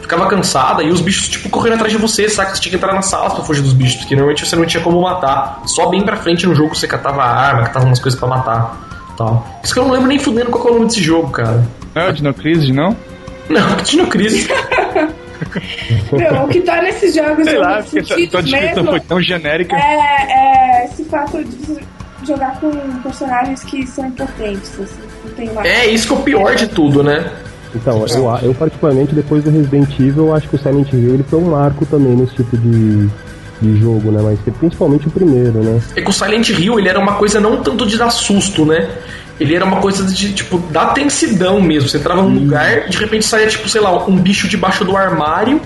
Speaker 1: Ficava cansada e os bichos, tipo, correndo atrás de você, saca? Você tinha que entrar na sala pra fugir dos bichos, porque normalmente você não tinha como matar. Só bem pra frente no jogo você catava arma, catava umas coisas para matar. Tal. Isso que eu não lembro nem fudendo qual é o nome desse jogo, cara.
Speaker 4: Não é o Dino Crisis, não?
Speaker 1: Não, Dino Crisis.
Speaker 3: Meu, o que tá nesses jogos
Speaker 4: Sei lá, porque tua descrição foi tão genérica.
Speaker 3: É, é esse fato de jogar com personagens que são importantes, assim, não tem uma...
Speaker 1: É, isso que é o pior de tudo, né?
Speaker 5: Então, eu, eu particularmente, depois do Resident Evil, eu acho que o Silent Hill ele foi um marco também nesse tipo de, de jogo, né? Mas principalmente o primeiro, né?
Speaker 1: É que o Silent Hill, ele era uma coisa não tanto de dar susto, né? Ele era uma coisa de, tipo, da tensidão mesmo. Você entrava num lugar e de repente saía, tipo, sei lá, um bicho debaixo do armário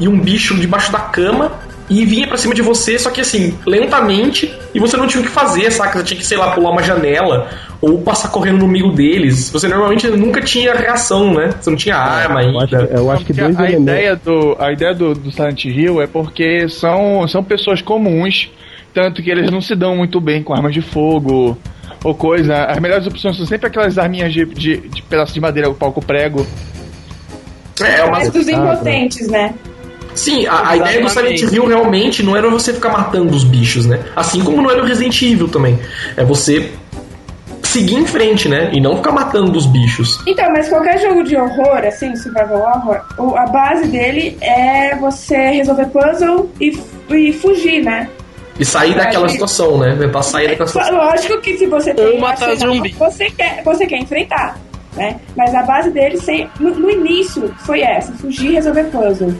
Speaker 1: e um bicho debaixo da cama e vinha para cima de você, só que assim, lentamente, e você não tinha o que fazer, saca? Você tinha que, sei lá, pular uma janela ou passar correndo no meio deles. Você normalmente nunca tinha reação, né? Você não tinha arma ainda. Eu
Speaker 5: acho, eu acho que dois
Speaker 4: a ideia do A ideia do, do Silent Hill é porque são, são pessoas comuns, tanto que eles não se dão muito bem com armas de fogo ou coisa. As melhores opções são sempre aquelas arminhas de, de, de pedaço de madeira, palco prego.
Speaker 3: É, é uma... dos impotentes, né?
Speaker 1: Sim, a, a ideia do Silent Hill realmente não era você ficar matando os bichos, né? Assim como não era o Resident Evil também. É você seguir em frente, né? E não ficar matando os bichos.
Speaker 3: Então, mas qualquer jogo de horror, assim, survival horror, a base dele é você resolver puzzle e, e fugir, né?
Speaker 1: E sair daquela situação, né? Tentar sair daquela situação.
Speaker 3: Lógico que se você tem
Speaker 2: Ou matar zumbi.
Speaker 3: Você quer, você quer enfrentar né? Mas a base dele sem, no, no, início foi essa, fugir e resolver puzzle.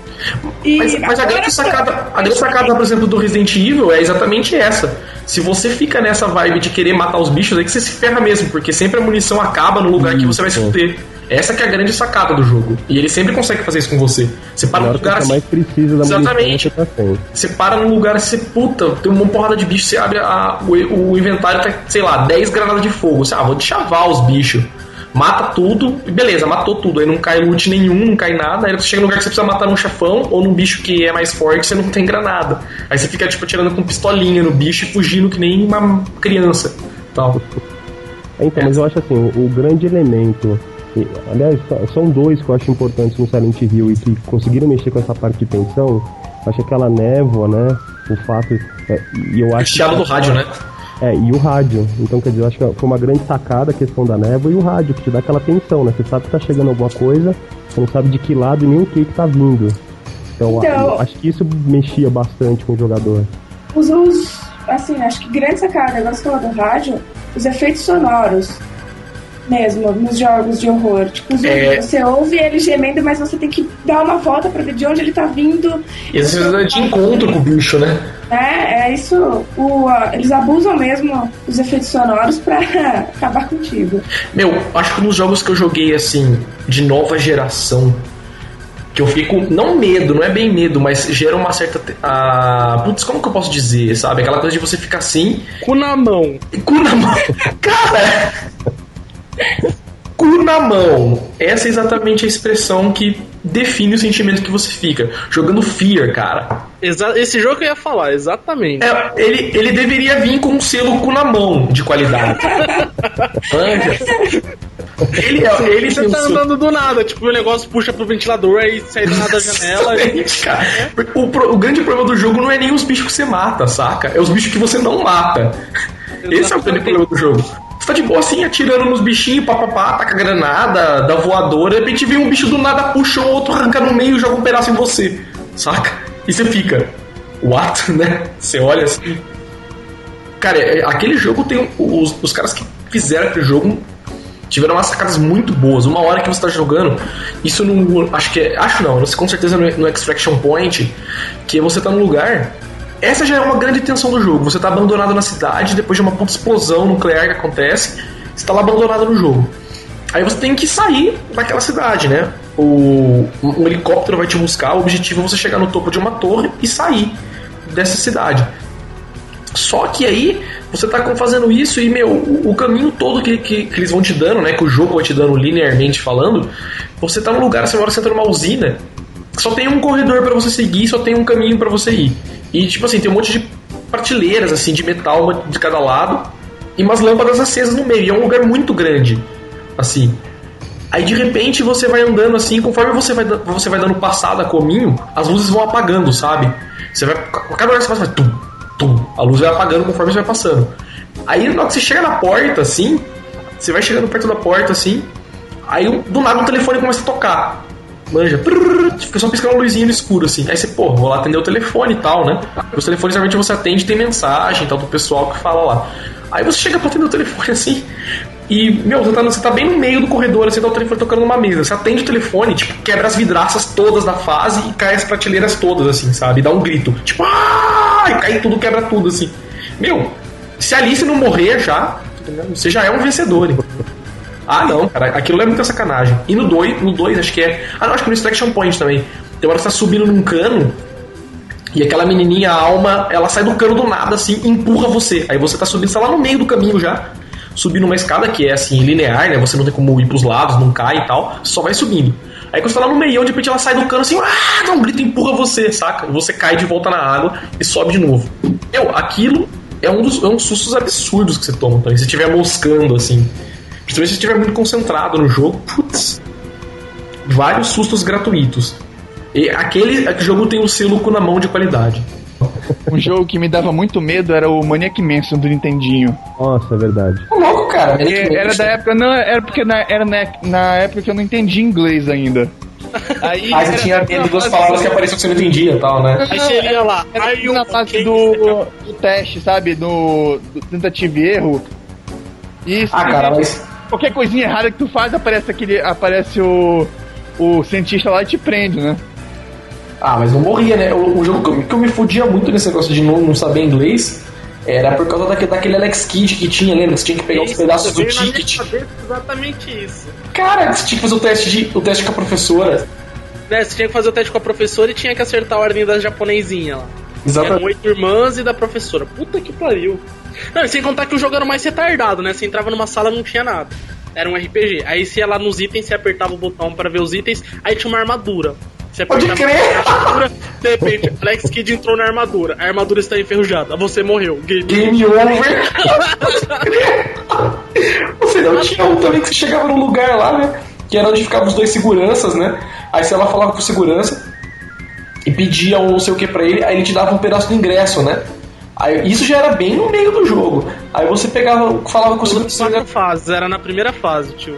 Speaker 1: E mas, mas a grande sacada, a grande sacada, por exemplo, do Resident Evil é exatamente essa. Se você fica nessa vibe de querer matar os bichos, é que você se ferra mesmo, porque sempre a munição acaba no lugar que você vai se fuder. Essa que é a grande sacada do jogo. E ele sempre consegue fazer isso com você. Você para num lugar
Speaker 5: assim. mais precisa da
Speaker 1: Exatamente. Tá você para num lugar assim, puta, tem uma porrada de bicho, você abre a, o, o inventário, tá, sei lá, 10 granadas de fogo. Você, ah, vou chavar os bichos mata tudo, e beleza, matou tudo. Aí não cai loot nenhum, não cai nada. Aí você chega no lugar que você precisa matar um chefão ou num bicho que é mais forte, você não tem granada. Aí você fica, tipo, tirando com pistolinha no bicho e fugindo que nem uma criança. Tal.
Speaker 5: Então, é. mas eu acho assim, o, o grande elemento. aliás, são dois que eu acho importantes no Silent Hill e que conseguiram mexer com essa parte de tensão. Acho aquela névoa, né? O fato. É, e eu acho.
Speaker 1: O chiado do rádio, né?
Speaker 5: É, e o rádio. Então, quer dizer, eu acho que foi uma grande sacada a questão da névoa e o rádio, que te dá aquela tensão, né? Você sabe que tá chegando alguma coisa, você não sabe de que lado e nem o que que tá vindo. Então, então acho que isso mexia bastante com o jogador.
Speaker 3: Os, os assim, acho que grande sacada, agora você falou do rádio, os efeitos sonoros mesmo nos jogos de horror. Tipo, é... você ouve ele gemendo, mas você tem que dar uma volta pra ver de onde ele tá vindo.
Speaker 1: E às vezes é de encontro com o bicho, né?
Speaker 3: É, é isso. O, uh, eles abusam mesmo dos efeitos sonoros pra acabar contigo.
Speaker 1: Meu, acho que nos jogos que eu joguei, assim, de nova geração, que eu fico, não medo, não é bem medo, mas gera uma certa. Ah, putz, como que eu posso dizer, sabe? Aquela coisa de você ficar assim.
Speaker 2: Cu na mão.
Speaker 1: Cu na mão. Cara! Cu na mão. Essa é exatamente a expressão que define o sentimento que você fica. Jogando Fear, cara.
Speaker 2: Exa esse jogo que eu ia falar, exatamente.
Speaker 1: É, ele, ele deveria vir com um selo cu na mão de qualidade.
Speaker 2: ele é. Ele Você tá andando do nada, tipo, o negócio puxa pro ventilador aí sai do nada da janela. e...
Speaker 1: cara. O, o, grande problema do jogo não é nem os bichos que você mata, saca? É os bichos que você não mata. Exatamente. Esse é o grande problema do jogo tá de boa assim, atirando nos bichinhos, papapá, taca granada, da voadora, de repente vem um bicho do nada, puxa o outro, arranca no meio e joga um pedaço em você, saca? E você fica, what, né? Você olha assim. Cara, é, aquele jogo tem. Os, os caras que fizeram aquele jogo tiveram umas sacadas muito boas. Uma hora que você tá jogando, isso não. Acho que é. Acho não, com certeza no, no Extraction Point, que você tá num lugar essa já é uma grande tensão do jogo. Você tá abandonado na cidade depois de uma puta explosão nuclear que acontece. Você tá lá abandonado no jogo. Aí você tem que sair daquela cidade, né? o, um helicóptero vai te buscar, o objetivo é você chegar no topo de uma torre e sair dessa cidade. Só que aí você tá fazendo isso e, meu, o, o caminho todo que, que, que, eles vão te dando, né? Que o jogo vai te dando linearmente falando, você tá num lugar, você mora, você entra numa usina, só tem um corredor para você seguir, só tem um caminho para você ir. E, tipo assim, tem um monte de prateleiras, assim, de metal de cada lado e umas lâmpadas acesas no meio. E é um lugar muito grande, assim. Aí de repente você vai andando assim, conforme você vai, você vai dando passada a caminho, as luzes vão apagando, sabe? Você vai. Cada hora que você passa, vai tum, tum, a luz vai apagando conforme você vai passando. Aí na hora que você chega na porta, assim, você vai chegando perto da porta assim, aí do nada o telefone começa a tocar. Manja, prrr, fica só piscando uma luzinha no escuro, assim. Aí você, pô, vou lá atender o telefone e tal, né? Os telefones geralmente você atende tem mensagem tal do pessoal que fala lá. Aí você chega pra atender o telefone assim, e, meu, você tá, você tá bem no meio do corredor, assim, tá o telefone tocando numa mesa. Você atende o telefone, tipo, quebra as vidraças todas da fase e cai as prateleiras todas, assim, sabe? E dá um grito. Tipo, ah! E cai tudo, quebra tudo, assim. Meu, se a Alice não morrer já, você já é um vencedor, hein? Ah, não, cara, aquilo é muita sacanagem. E no 2, no 2 acho que é. Ah, não, acho que no Extraction Point também. Tem hora que você tá subindo num cano e aquela menininha, alma, ela sai do cano do nada, assim, e empurra você. Aí você tá subindo, você tá lá no meio do caminho já subir numa escada que é assim, linear, né? Você não tem como ir pros lados, não cai e tal, só vai subindo. Aí quando você tá lá no meio, de repente ela sai do cano assim, ah, dá um grito e empurra você, saca? Você cai de volta na água e sobe de novo. Meu, aquilo é um dos é um sustos absurdos que você toma também. Se estiver moscando, assim. Principalmente se estiver muito concentrado no jogo, putz. Vários sustos gratuitos. E aquele jogo tem o selo na mão de qualidade.
Speaker 4: Um jogo que me dava muito medo era o Maniac Mansion do Nintendinho.
Speaker 5: Nossa, é verdade.
Speaker 1: Ô, louco, cara.
Speaker 4: Maniac era da época, não, era porque na, era na, na época que eu não entendia inglês ainda.
Speaker 1: Aí ah, você tinha medo das palavras que apareciam que você não entendia e tal, né?
Speaker 2: Aí você ia lá.
Speaker 4: Aí na fase do, do teste, sabe? Do, do tentativa e erro.
Speaker 1: Isso. Ah, cara, mas.
Speaker 4: Qualquer coisinha errada que tu faz, aparece aquele. Aparece o. O cientista lá e te prende, né?
Speaker 1: Ah, mas não morria, né? O, o jogo que eu, que eu, me fudia muito nesse negócio de não, não saber inglês era por causa daquele, daquele Alex Kidd que tinha, lembra? Você tinha que pegar isso, uns pedaços do ticket.
Speaker 2: exatamente isso.
Speaker 1: Cara, você tinha que fazer o teste, de, o teste com a professora.
Speaker 2: É, você tinha que fazer o teste com a professora e tinha que acertar a ordem da japonesinha lá.
Speaker 1: Exatamente. Eram
Speaker 2: oito irmãs e da professora. Puta que pariu. Não, sem contar que o jogo era mais retardado, né? Você entrava numa sala não tinha nada. Era um RPG. Aí você ia lá nos itens, você apertava o botão para ver os itens, aí tinha uma armadura. Você
Speaker 1: Pode crer!
Speaker 2: Armadura, de repente, Alex Kidd entrou na armadura. A armadura está enferrujada. Você morreu.
Speaker 1: Game, Game over! você não tinha um também que você chegava num lugar lá, né? Que era onde ficavam os dois seguranças, né? Aí você ela falava pro segurança e pedia um não sei o que pra ele, aí ele te dava um pedaço do ingresso, né? Aí, isso já era bem no meio do jogo. Aí você pegava, falava com o
Speaker 2: segurança. Quatro fases, era na primeira fase, tio.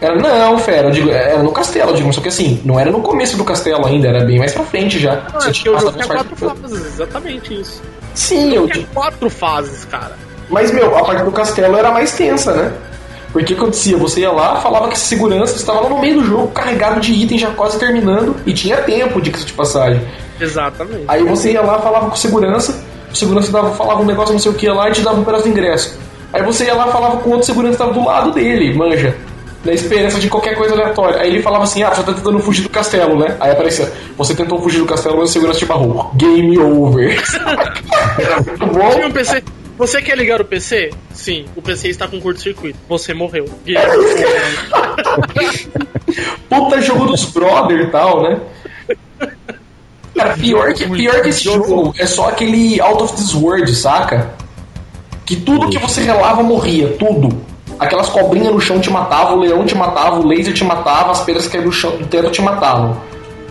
Speaker 1: Era, não, fera, eu digo, era no castelo, eu digo, só que assim, não era no começo do castelo ainda, era bem mais pra frente já.
Speaker 2: Não, acho que o tinha quatro fases, exatamente isso.
Speaker 1: Sim,
Speaker 2: eu. Tinha quatro fases, cara.
Speaker 1: Mas, meu, a parte do castelo era mais tensa, né? Porque acontecia, você ia lá, falava que segurança estava lá no meio do jogo, carregado de itens, já quase terminando, e tinha tempo, de de passagem.
Speaker 2: Exatamente.
Speaker 1: Aí você ia lá, falava com segurança, o segurança dava, falava um negócio, não sei o que lá, e te dava um pedaço de ingresso. Aí você ia lá, falava com outro segurança que estava do lado dele, manja na esperança de qualquer coisa aleatória. Aí ele falava assim: Ah, você tá tentando fugir do castelo, né? Aí aparecia: Você tentou fugir do castelo, mas o segurança te barrou. Game over.
Speaker 2: muito bom. Tinha um PC. Você quer ligar o PC? Sim, o PC está com curto-circuito. Você morreu.
Speaker 1: Puta jogo dos brother e tal, né? Cara, pior que, pior que esse jogo é só aquele Out of This World, saca? Que tudo que você relava morria, tudo. Aquelas cobrinhas no chão te matavam, o leão te matava, o laser te matava, as pedras que caíam no chão do teto te matavam.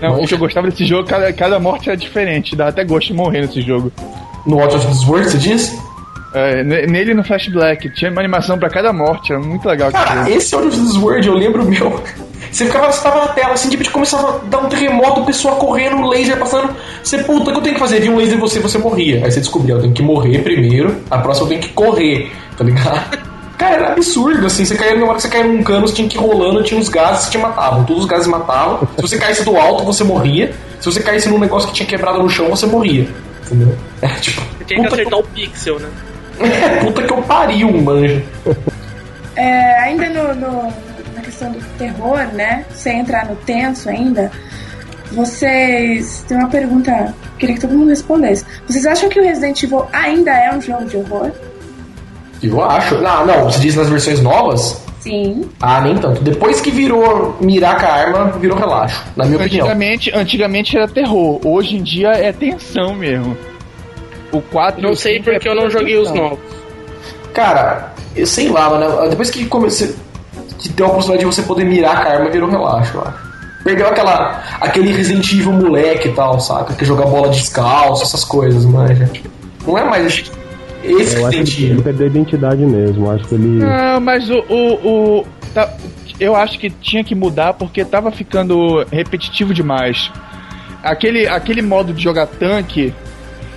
Speaker 4: Não, o que eu gostava desse jogo, cada, cada morte era diferente, dá até gosto de morrer nesse jogo.
Speaker 1: No Watch of the World, você diz?
Speaker 4: É, nele no Flash Black, tinha uma animação para cada morte, era muito legal.
Speaker 1: Cara, esse Watch of the World, eu lembro meu. Você ficava, você tava na tela, assim, de repente começava a dar um terremoto, pessoa correndo, laser passando. Você, puta, o que eu tenho que fazer? Vi um laser em você, você morria. Aí você descobriu, eu tenho que morrer primeiro, a próxima eu tenho que correr, tá ligado? Cara, era absurdo, assim. Você caía, na hora que você caía num cano, você tinha que ir rolando, tinha uns gases que te matavam. Todos os gases matavam. Se você caísse do alto, você morria. Se você caísse num negócio que tinha quebrado no chão, você morria. Entendeu?
Speaker 2: É, tipo. Você tinha que acertar que... o pixel, né?
Speaker 1: É, puta que eu pariu, manja.
Speaker 3: É, ainda no, no, questão do terror, né? Sem entrar no tenso ainda, vocês. Tem uma pergunta, queria que todo mundo respondesse. Vocês acham que o Resident Evil ainda é um jogo de horror?
Speaker 1: Eu acho. Não, não, você diz nas versões novas?
Speaker 3: Sim.
Speaker 1: Ah, nem tanto. Depois que virou mirar com a arma, virou relaxo, na minha
Speaker 4: antigamente,
Speaker 1: opinião.
Speaker 4: Antigamente era terror, hoje em dia é tensão mesmo. O 4
Speaker 2: Não sei porque é eu não joguei tensão. os novos.
Speaker 1: Cara, eu sei lá, mano. Depois que comecei. Que deu a possibilidade de você poder mirar a arma, virou relaxo, eu acho. Perdeu aquela, aquele Resident Evil moleque e tal, saca? Que joga bola descalço, essas coisas, manja. Não é mais esse
Speaker 5: eu
Speaker 1: Resident
Speaker 5: Evil. Ele perdeu a identidade mesmo, acho que ele.
Speaker 4: Não, mas o. o, o tá, eu acho que tinha que mudar porque tava ficando repetitivo demais. Aquele, aquele modo de jogar tanque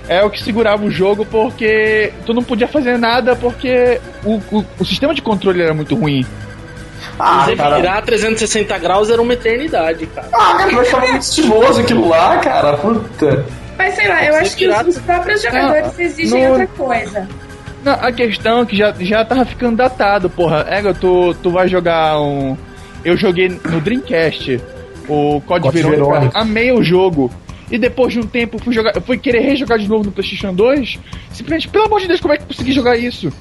Speaker 4: é o que segurava o jogo porque tu não podia fazer nada porque o, o, o sistema de controle era muito ruim.
Speaker 2: Ah, Você cara. virar 360 graus era uma eternidade, cara.
Speaker 1: Ah, cara, eu achava muito estiloso aquilo lá, cara. Puta.
Speaker 3: Mas sei lá, eu acho que os, os próprios jogadores não, exigem no... outra coisa.
Speaker 4: Não, a questão é que já, já tava ficando datado, porra. Ego, tu, tu vai jogar um. Eu joguei no Dreamcast o Code, Verônica, amei o jogo. E depois de um tempo fui, jogar, fui querer rejogar de novo no PlayStation 2. Simplesmente, pelo amor de Deus, como é que eu consegui jogar isso?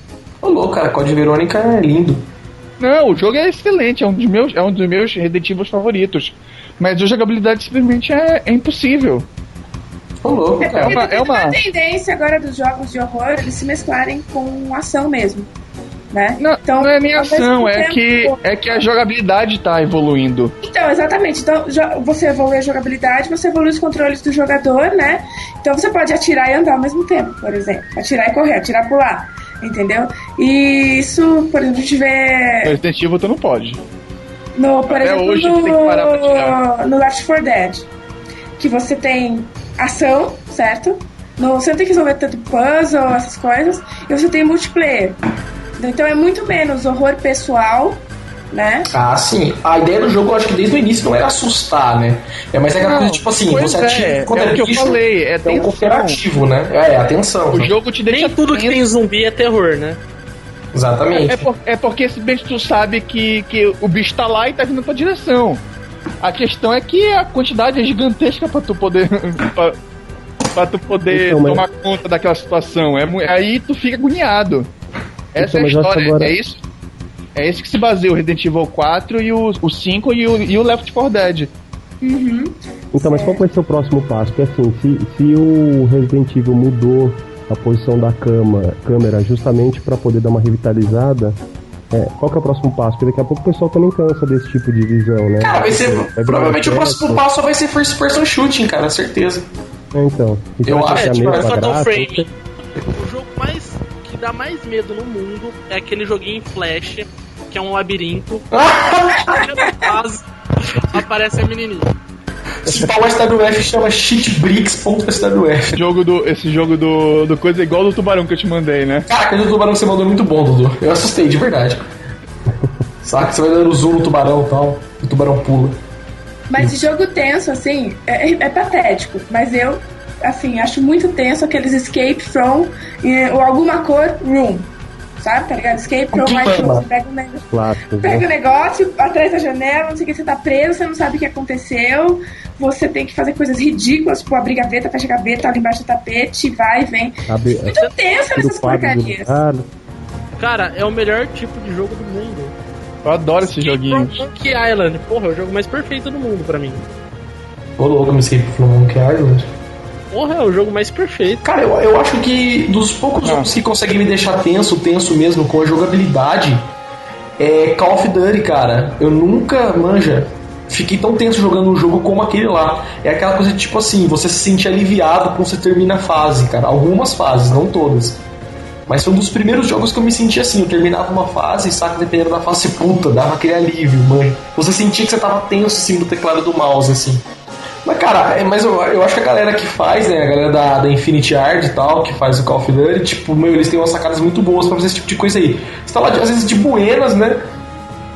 Speaker 1: Ô louco, cara, Code Verônica é lindo.
Speaker 4: Não, o jogo é excelente, é um dos meus, é um dos meus redentivos favoritos. Mas a jogabilidade simplesmente é, é impossível.
Speaker 1: Louco,
Speaker 3: cara. É uma, é uma... uma tendência agora dos jogos de horror eles se mesclarem com ação mesmo. Né?
Speaker 4: Não, então, não é nem ação, é que, é que a jogabilidade está evoluindo.
Speaker 3: Então, exatamente. Então, você evolui a jogabilidade, você evolui os controles do jogador, né? Então você pode atirar e andar ao mesmo tempo, por exemplo. Atirar e correr, atirar e pular entendeu? E isso, por exemplo, a gente vê.
Speaker 4: No Resident Evil tu não pode.
Speaker 3: No, por Até exemplo, hoje, no, no Left 4 Dead, que você tem ação, certo? No, você não tem que resolver tanto puzzle, essas coisas, e você tem multiplayer. Então é muito menos horror pessoal né?
Speaker 1: Ah, sim. A ideia do jogo, eu acho que desde o início não era assustar, né? É mais aquela coisa, tipo assim, você atira
Speaker 4: é, quando é, é o que eu falei, é,
Speaker 1: é um cooperativo, né? É, atenção.
Speaker 2: O jogo te deixa. Nem tudo que tem zumbi é terror, né?
Speaker 1: Exatamente.
Speaker 4: É, por, é porque simplesmente tu sabe que, que o bicho tá lá e tá vindo pra direção. A questão é que a quantidade é gigantesca pra tu poder. pra, pra tu poder então, tomar mas... conta daquela situação. É, aí tu fica agoniado. Essa então, é a história. Agora... É isso é esse que se baseia o Resident Evil 4 e o, o 5 e o, e o Left 4 Dead.
Speaker 3: Uhum.
Speaker 5: Então, mas qual vai ser o próximo passo? Porque assim, se, se o Resident Evil mudou a posição da cama, câmera justamente para poder dar uma revitalizada, é, qual que é o próximo passo? Porque daqui a pouco o pessoal também cansa desse tipo de visão, né?
Speaker 1: Cara, vai ser. Vai provavelmente o próximo passo vai ser first person shooting, cara, certeza.
Speaker 5: É, então.
Speaker 2: Eu acho que é, Fatal Frame. O jogo mais que dá mais medo no mundo é aquele joguinho em flash que é um labirinto. fase, aparece a menininha.
Speaker 1: Esse pau SWF chama cheatbricks.swf.
Speaker 4: Jogo do, esse jogo do, do coisa é igual do tubarão que eu te mandei, né?
Speaker 1: Cara, aquele do tubarão que você mandou é muito bom, Dudu. Eu assustei, de verdade. Saca? Você vai dando zoom no tubarão e tal, o tubarão pula.
Speaker 3: Mas jogo tenso, assim, é, é, patético. Mas eu, assim, acho muito tenso aqueles escape from ou alguma cor room sabe? Tá ligado? Escape from my Você pega, um negócio, pega o negócio atrás da janela, não sei o que, você tá preso, você não sabe o que aconteceu. Você tem que fazer coisas ridículas, tipo abrir gaveta, fecha gaveta, ali embaixo do tapete, vai e vem. Abre, Muito é, tenso nessas porcarias.
Speaker 2: Cara, é o melhor tipo de jogo do mundo.
Speaker 4: Eu adoro esse joguinho.
Speaker 2: Monkey Island, porra, é o jogo mais perfeito do mundo pra mim.
Speaker 1: Ô louco, me escape from Monkey Island.
Speaker 2: Porra, é o jogo mais perfeito.
Speaker 1: Cara, eu, eu acho que dos poucos jogos que conseguem me deixar tenso, tenso mesmo, com a jogabilidade, é Call of Duty, cara. Eu nunca, manja, fiquei tão tenso jogando um jogo como aquele lá. É aquela coisa de, tipo assim, você se sente aliviado quando você termina a fase, cara. Algumas fases, não todas. Mas foi um dos primeiros jogos que eu me senti assim. Eu terminava uma fase, saca, dependendo da fase puta, dava aquele alívio, mãe. Você sentia que você tava tenso assim do teclado do mouse, assim. Mas, cara, é, mas eu, eu acho que a galera que faz, né, a galera da, da Infinity Art e tal, que faz o Call of Duty, tipo, meu, eles têm umas sacadas muito boas pra fazer esse tipo de coisa aí. Você tá lá, às vezes, de buenas, né?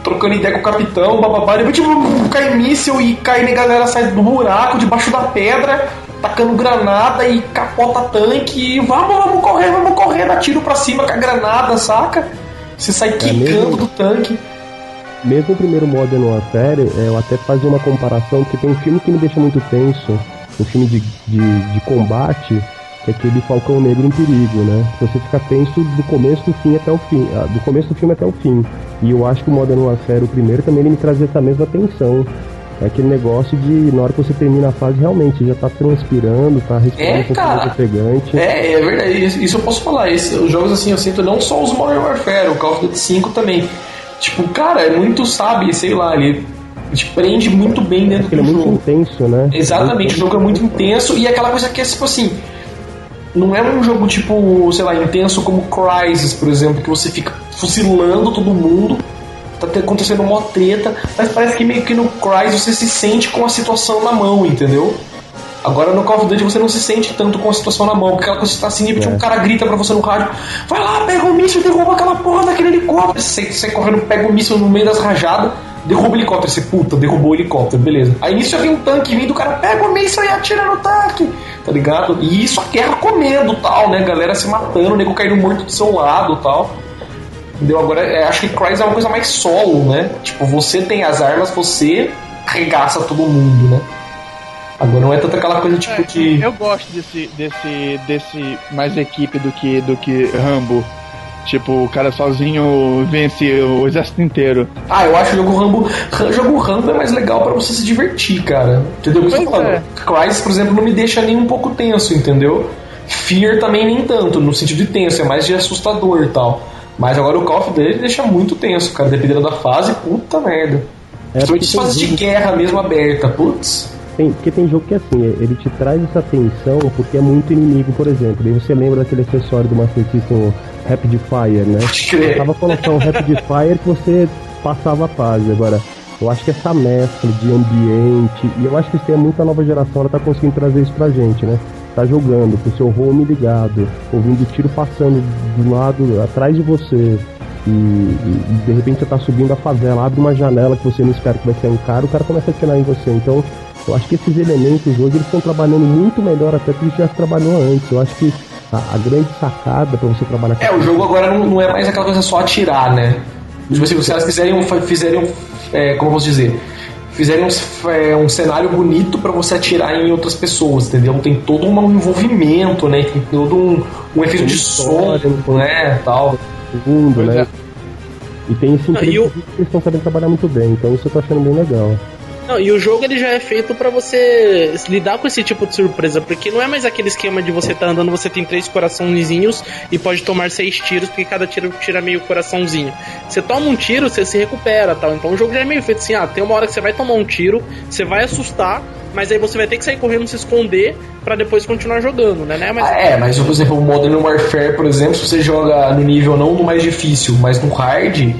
Speaker 1: Trocando ideia com o capitão, bababá, depois, tipo, cai míssil e cai na galera sai do buraco, debaixo da pedra, tacando granada e capota tanque e vamos, vamos correr, vamos correr, dá tiro pra cima com a granada, saca? Você sai é quicando do tanque.
Speaker 5: Mesmo o primeiro Modern Warfare, é, eu até fazia uma comparação, porque tem um filme que me deixa muito tenso, um filme de, de, de combate, que é aquele Falcão Negro em Perigo, né? Você fica tenso do começo do fim até o fim, ah, do começo do filme até o fim. E eu acho que o Modern Warfare, o primeiro, também ele me trazia essa mesma tensão. É aquele negócio de, na hora que você termina a fase, realmente já tá transpirando, tá respirando é, pouco mais ofegante.
Speaker 1: É, é verdade, isso eu posso falar. Esse, os jogos assim eu sinto não só os Modern Warfare, o Call of Duty 5 também. Tipo, cara, é muito, sabe, sei lá, ele te prende muito bem dentro é do jogo.
Speaker 5: é muito intenso, né?
Speaker 1: Exatamente, o jogo é muito intenso e aquela coisa que é tipo assim. Não é um jogo tipo, sei lá, intenso como Crysis, por exemplo, que você fica fuzilando todo mundo tá acontecendo uma treta, mas parece que meio que no Crysis você se sente com a situação na mão, entendeu? Agora no Call of Duty você não se sente tanto com a situação na mão, porque aquela coisa tá assim, tipo, é. tipo, um cara grita pra você no rádio, vai lá, pega o míssil, derruba aquela porra daquele helicóptero. Você, você correndo, pega o míssil no meio das rajadas, derruba o helicóptero, você puta, derrubou o helicóptero, beleza. Aí nisso já vem um tanque vindo, o cara pega o míssil e atira no tanque, tá ligado? E isso a guerra comendo tal, né? Galera se matando, o nego caindo morto do seu lado tal. Entendeu? Agora, é, acho que Crysis é uma coisa mais solo, né? Tipo, você tem as armas, você arregaça todo mundo, né? Agora não é tanto aquela coisa tipo
Speaker 4: é,
Speaker 1: de.
Speaker 4: Eu gosto desse, desse, desse mais equipe do que, do que Rambo. Tipo, o cara sozinho vence o exército inteiro.
Speaker 1: Ah, eu acho que o jogo Rambo. O jogo Rambo é mais legal para você se divertir, cara. Entendeu? Pois falando. É. Crysis, por exemplo, não me deixa nem um pouco tenso, entendeu? Fear também nem tanto, no sentido de tenso, é mais de assustador e tal. Mas agora o Call of Duty deixa muito tenso, cara. Dependendo da fase, puta merda. É Principalmente fase de guerra mesmo aberta, putz.
Speaker 5: Tem, porque tem jogo que é assim, ele te traz essa tensão porque é muito inimigo, por exemplo. E você lembra daquele acessório do Master System Rapid Fire, né?
Speaker 1: Eu
Speaker 5: tava colocando um Rapid Fire que você passava a fase. Agora, eu acho que essa mescla de ambiente, e eu acho que isso é muita nova geração, ela tá conseguindo trazer isso pra gente, né? tá jogando com seu home ligado, ouvindo tiro passando do lado atrás de você. E, e, de repente você tá subindo a favela, abre uma janela que você não espera que vai ser um cara, o cara começa a atirar em você. Então, eu acho que esses elementos hoje eles estão trabalhando muito melhor até que já trabalhou antes. Eu acho que a, a grande sacada para você trabalhar
Speaker 1: É, o jogo agora não, não, é mais aquela coisa só atirar, né? Tipo assim, se elas fizerem, fizerem é, como eu posso dizer, fizeram um, é, um cenário bonito para você atirar em outras pessoas, entendeu? Tem todo um envolvimento, né? Tem todo um, um efeito de som, né? Tal.
Speaker 5: Segundo, né? É. E tem esse ah, emprego que eles estão sabendo trabalhar muito bem, então isso eu tô achando bem legal.
Speaker 2: Não, e o jogo ele já é feito para você lidar com esse tipo de surpresa, porque não é mais aquele esquema de você tá andando, você tem três coraçãozinhos e pode tomar seis tiros, porque cada tiro tira meio coraçãozinho. Você toma um tiro, você se recupera, tal. Então o jogo já é meio feito assim, ah, tem uma hora que você vai tomar um tiro, você vai assustar, mas aí você vai ter que sair correndo, se esconder para depois continuar jogando, né? né?
Speaker 1: Mas... Ah, é, mas por exemplo, o Modern Warfare, por exemplo, se você joga no nível não no mais difícil, mas no hard,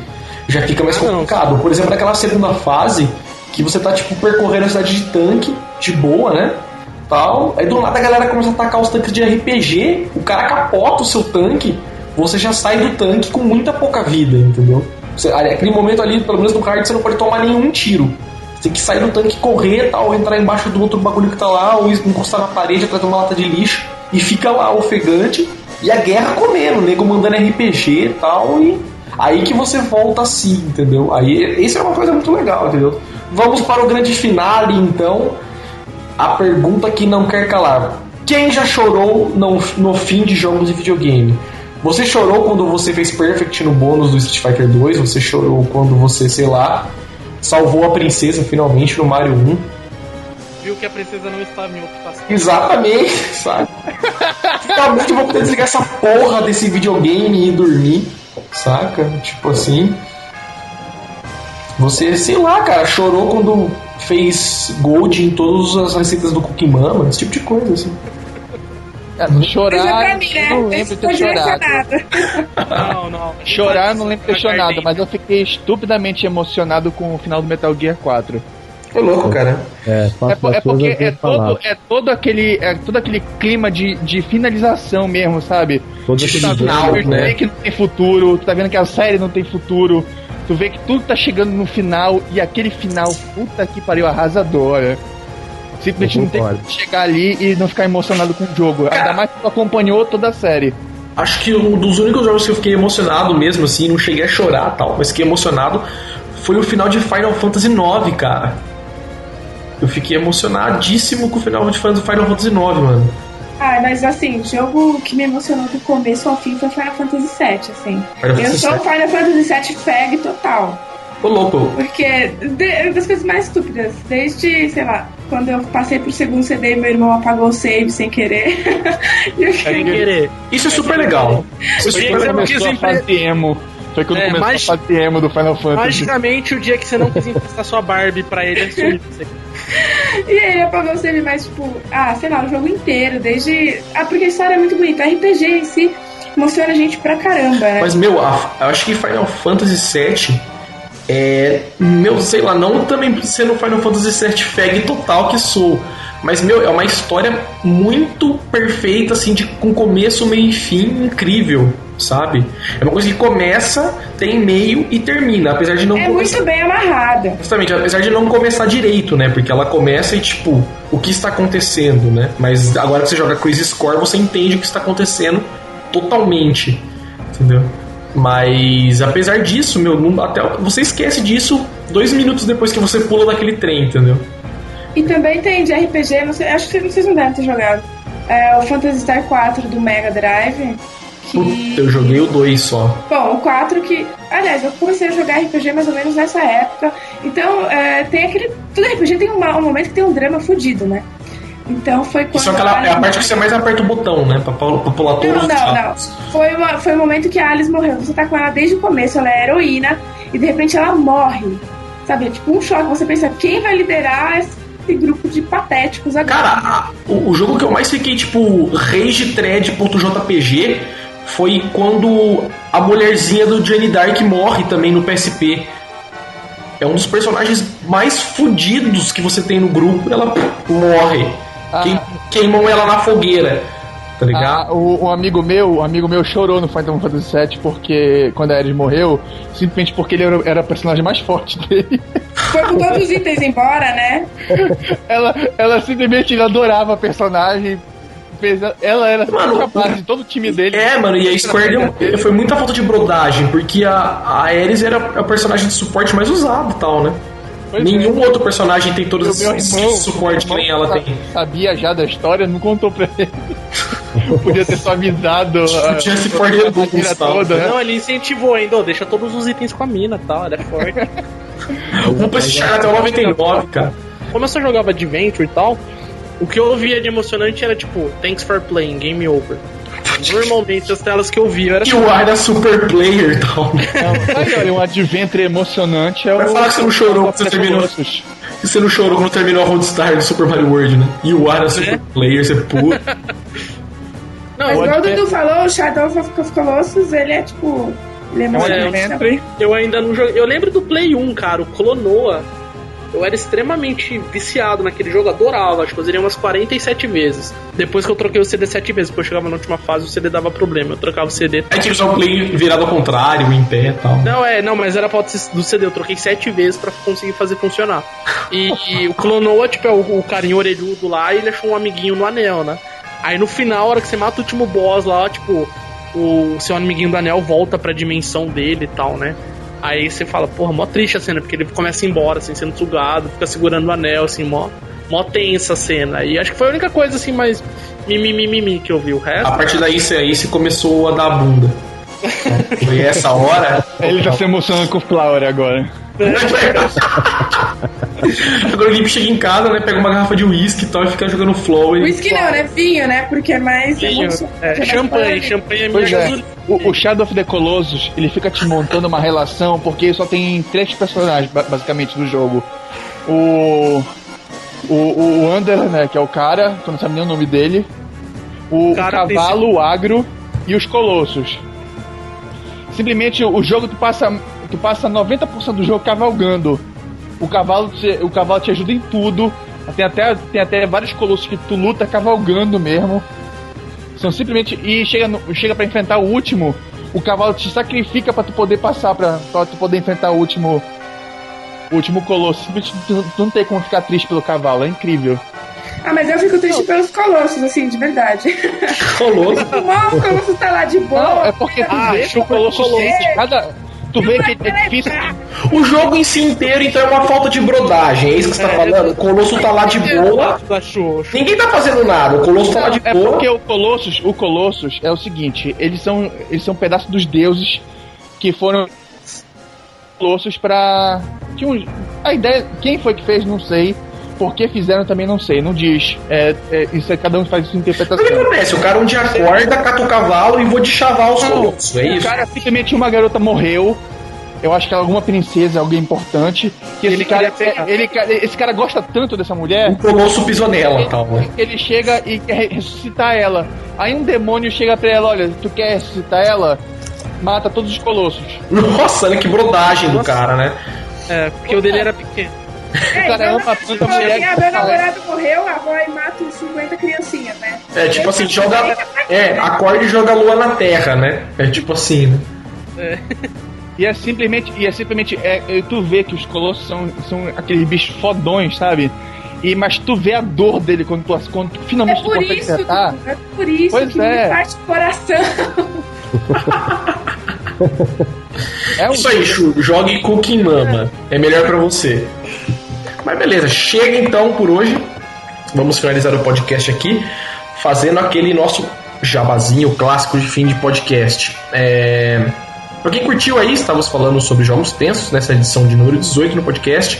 Speaker 1: já fica mais ah, complicado. Não. Por exemplo, naquela segunda fase, que você tá, tipo, percorrendo a cidade de tanque, de boa, né? Tal. Aí do nada a galera começa a atacar os tanques de RPG, o cara capota o seu tanque, você já sai do tanque com muita pouca vida, entendeu? Você, aquele momento ali, pelo menos no hard, você não pode tomar nenhum tiro. Você tem que sair do tanque, correr, tal, entrar embaixo do outro bagulho que tá lá, ou encostar na parede atrás de uma lata de lixo, e fica lá ofegante, e a guerra comendo, o nego mandando RPG e tal, e aí que você volta assim, entendeu? Aí, isso é uma coisa muito legal, entendeu? Vamos para o grande finale, então. A pergunta que não quer calar. Quem já chorou no, no fim de jogos de videogame? Você chorou quando você fez Perfect no bônus do Street Fighter 2? Você chorou quando você, sei lá, salvou a princesa finalmente no Mario 1?
Speaker 2: Viu que a princesa não estava em ocupação.
Speaker 1: Exatamente, sabe? Finalmente vou poder desligar essa porra desse videogame e dormir, saca? Tipo assim. Você, sei lá, cara, chorou quando fez gold em todas as receitas do Cookie Mama, esse tipo de coisa, assim.
Speaker 4: É, chorar, mim, né? não lembro de ter chorado. Não, não. Chorar, não lembro de ter chorado, mas eu fiquei estupidamente emocionado com o final do Metal Gear 4.
Speaker 1: Foi louco, cara.
Speaker 4: É, é, é porque é todo, é todo aquele é todo aquele clima de, de finalização mesmo, sabe?
Speaker 1: Todo de final, né?
Speaker 4: que não tem futuro, tu tá vendo que a série não tem futuro. Tu vê que tudo tá chegando no final e aquele final, puta que pariu, arrasador. Né? Simplesmente não tem que chegar ali e não ficar emocionado com o jogo. Cara, Ainda mais que tu acompanhou toda a série.
Speaker 1: Acho que um dos únicos jogos que eu fiquei emocionado mesmo, assim, não cheguei a chorar tal, mas fiquei emocionado foi o final de Final Fantasy IX, cara. Eu fiquei emocionadíssimo com o final de Final Fantasy IX, mano.
Speaker 3: Ah, mas assim, o jogo que me emocionou do começo ao fim foi Final Fantasy VII, assim. Final eu sou Final Fantasy VII fag total.
Speaker 1: Ô, louco.
Speaker 3: Porque de, das coisas mais estúpidas, desde, sei lá, quando eu passei pro segundo CD meu irmão apagou o save sem querer.
Speaker 2: sem querer.
Speaker 1: Isso é super legal.
Speaker 4: Isso é super legal. Emo. Foi quando é, começou mag... a fase emo do Final Fantasy.
Speaker 2: Magicamente, o dia que você não quis emprestar sua Barbie pra ele, é sumiu.
Speaker 3: E aí ele apagou o save, mas tipo, ah, sei lá, o jogo inteiro, desde. Ah, porque a história é muito bonita. RPG em si emociona a gente pra caramba, né?
Speaker 1: Mas, meu, eu acho que Final Fantasy VII é. Meu, sei lá, não também sendo Final Fantasy VII fag total que sou. Mas, meu, é uma história muito perfeita, assim, de, com começo, meio e fim incrível, sabe? É uma coisa que começa, tem meio e termina, apesar de não
Speaker 3: É começar... muito bem amarrada.
Speaker 1: Justamente, apesar de não começar direito, né? Porque ela começa e, tipo, o que está acontecendo, né? Mas agora que você joga Crazy Score, você entende o que está acontecendo totalmente, entendeu? Mas apesar disso, meu, não, até você esquece disso dois minutos depois que você pula daquele trem, entendeu?
Speaker 3: E também tem de RPG, não sei, acho que vocês não devem ter jogado. É o Phantasy Star 4 do Mega Drive.
Speaker 1: Que... Puta, eu joguei o 2 só.
Speaker 3: Bom, o 4 que. Aliás, eu comecei a jogar RPG mais ou menos nessa época. Então, é, tem aquele. Todo RPG tem um, um momento que tem um drama fudido, né? Então foi quando.
Speaker 1: Só que ela, é a parte que você mais aperta o botão, né? Pra, pra pular todos
Speaker 3: Não, não, não. Foi, uma, foi o momento que a Alice morreu. Você tá com ela desde o começo, ela é heroína, e de repente ela morre. Sabe? É tipo um choque. Você pensa, quem vai liderar esse grupo de patéticos agora?
Speaker 1: Cara, o, o jogo que eu mais fiquei, tipo, ragethread.jpg foi quando a mulherzinha do Johnny Dark morre também no PSP. É um dos personagens mais fodidos que você tem no grupo, ela morre. Ah. queimam ela na fogueira. Tá ligado?
Speaker 4: Ah, o, um amigo meu, um amigo meu chorou no Final Fantasy VII porque quando a Ares morreu, simplesmente porque ele era, era o personagem mais forte dele.
Speaker 3: Foi com todos os itens embora, né?
Speaker 4: ela, ela simplesmente adorava a personagem, ela era mano, capaz de todo o time dele.
Speaker 1: É, mano, e a Square deu, foi muita falta de brodagem, porque a, a Ares era o personagem de suporte mais usado e tal, né? Pois Nenhum é. outro personagem tem todo esse, irmão, suporte que nem ela tem.
Speaker 4: Sabia já da história, não contou pra ele. Podia ter só avisado.
Speaker 1: Podia se a
Speaker 2: toda. Né? Não, ele incentivou ainda, oh, deixa todos os itens com a mina e tal, ela é forte.
Speaker 1: Vamos chegar até o 99, cara.
Speaker 2: Como eu só jogava Adventure e tal, o que eu via de emocionante era tipo, thanks for playing, game over. Normalmente as telas que eu via era.
Speaker 1: E o ar da super player e tal.
Speaker 4: Não, um adventure emocionante é
Speaker 1: Vai o. Vai falar que você não chorou quando você terminou. Que você não chorou quando terminou a Roadstar do Super Mario World, né? E o ar da super é? player, você puta.
Speaker 3: Não, Mas igual o Dudu falou, o Shadow of Colossus, ele é tipo. Ele é,
Speaker 2: é Eu ainda não joguei. Eu lembro do Play 1, cara, o Clonoa eu era extremamente viciado naquele jogo, adorava, acho que eu zerei umas 47 vezes. Depois que eu troquei o CD 7 vezes, porque eu chegava na última fase o CD dava problema, eu trocava o CD.
Speaker 1: Aí tinha que usar o play virado ao contrário, em pé e tal.
Speaker 2: Não, é, não, mas era pra do CD, eu troquei 7 vezes para conseguir fazer funcionar. E, e o Clonoa, tipo, é o, o carinho orelhudo lá e ele achou um amiguinho no anel, né? Aí no final, a hora que você mata o último boss lá, tipo, o seu amiguinho do anel volta pra dimensão dele e tal, né? Aí você fala, porra, mó triste a cena, porque ele começa a ir embora, assim, sendo sugado, fica segurando o anel, assim, mó, mó tensa a cena. E acho que foi a única coisa, assim, mais mimimi que eu vi. O resto.
Speaker 1: A partir daí, você, aí você começou a dar a bunda. Foi essa hora.
Speaker 4: Ele tá se emocionando com o Flower agora.
Speaker 1: Agora o Limp chega em casa, né? Pega uma garrafa de uísque e tal e fica jogando flow.
Speaker 3: Uísque não, né? Vinho, né? Porque é mais.
Speaker 2: Vinho. É, champanhe, champanhe é minha
Speaker 4: é. O, o, Shadow of the Colossus, ele fica te montando uma relação porque só tem três personagens, basicamente, do jogo. O. O, o, o Under, né? Que é o cara, que eu não sabe nem o nome dele. O, o cavalo, o agro e os colossos. Simplesmente o jogo tu passa tu passa 90% do jogo cavalgando. O cavalo, te, o cavalo te ajuda em tudo. Tem até, tem até vários colossos que tu luta cavalgando mesmo. São simplesmente. E chega, no, chega para enfrentar o último. O cavalo te sacrifica para tu poder passar, pra, pra tu poder enfrentar o último. O último colosso. Simplesmente tu, tu não tem como ficar triste pelo cavalo, é incrível.
Speaker 3: Ah, mas eu fico triste pelos colossos, assim, de verdade.
Speaker 1: Colosso?
Speaker 3: o Colosso tá lá de boa.
Speaker 4: Não, é porque tu ah, vê o colosso, colosso. Cada, tu vê que é difícil.
Speaker 1: O jogo em si inteiro, então, é uma falta de brodagem. É isso que você tá falando? O Colosso tá lá de boa. Ninguém tá fazendo nada. O Colosso tá lá de
Speaker 4: É
Speaker 1: boa.
Speaker 4: porque o Colossus, o Colossus é o seguinte, eles são eles são um pedaço dos deuses que foram Colossus pra tinha um, a ideia, quem foi que fez, não sei. Por que fizeram também não sei, não diz. É, é, isso é cada um faz sua
Speaker 1: O que
Speaker 4: interpretação.
Speaker 1: acontece? O cara um dia acorda, cata o cavalo e vou de chavar os colossos. É
Speaker 4: o
Speaker 1: isso?
Speaker 4: cara simplesmente uma garota morreu. Eu acho que ela é alguma princesa, alguém importante. Que esse
Speaker 2: Ele
Speaker 4: cara, ele, esse cara gosta tanto dessa mulher
Speaker 1: O colosso pisou nela tal. né?
Speaker 4: que ele chega e quer ressuscitar ela. Aí um demônio chega pra ela, olha, tu quer ressuscitar ela? Mata todos os colossos.
Speaker 1: Nossa, olha que brodagem do cara, né?
Speaker 2: É, porque o dele era pequeno.
Speaker 3: É,
Speaker 4: cara ama
Speaker 3: na-
Speaker 4: tanto a
Speaker 3: tipo,
Speaker 4: mulher
Speaker 3: meu namorado morreu, a avó e mata uns 50 criancinhas, né?
Speaker 1: É tipo assim, joga. É, acorda e joga a lua na terra, né? É tipo assim, né?
Speaker 4: E é simplesmente, e é simplesmente, é, é, tu vê que os colossos são, são aqueles bichos fodões, sabe? E, mas tu vê a dor dele quando tu, quando tu
Speaker 3: É
Speaker 4: finalmente tu
Speaker 3: por
Speaker 4: consegue
Speaker 3: isso,
Speaker 4: acertar.
Speaker 3: é por isso
Speaker 4: Pois
Speaker 3: que
Speaker 4: é.
Speaker 3: me parte o coração.
Speaker 4: É um
Speaker 1: Isso aí, Chu, jogue Cooking Mama. É melhor pra você. Mas beleza, chega então por hoje. Vamos finalizar o podcast aqui, fazendo aquele nosso jabazinho clássico de fim de podcast. É... Pra quem curtiu aí, estávamos falando sobre jogos tensos nessa edição de número 18 no podcast.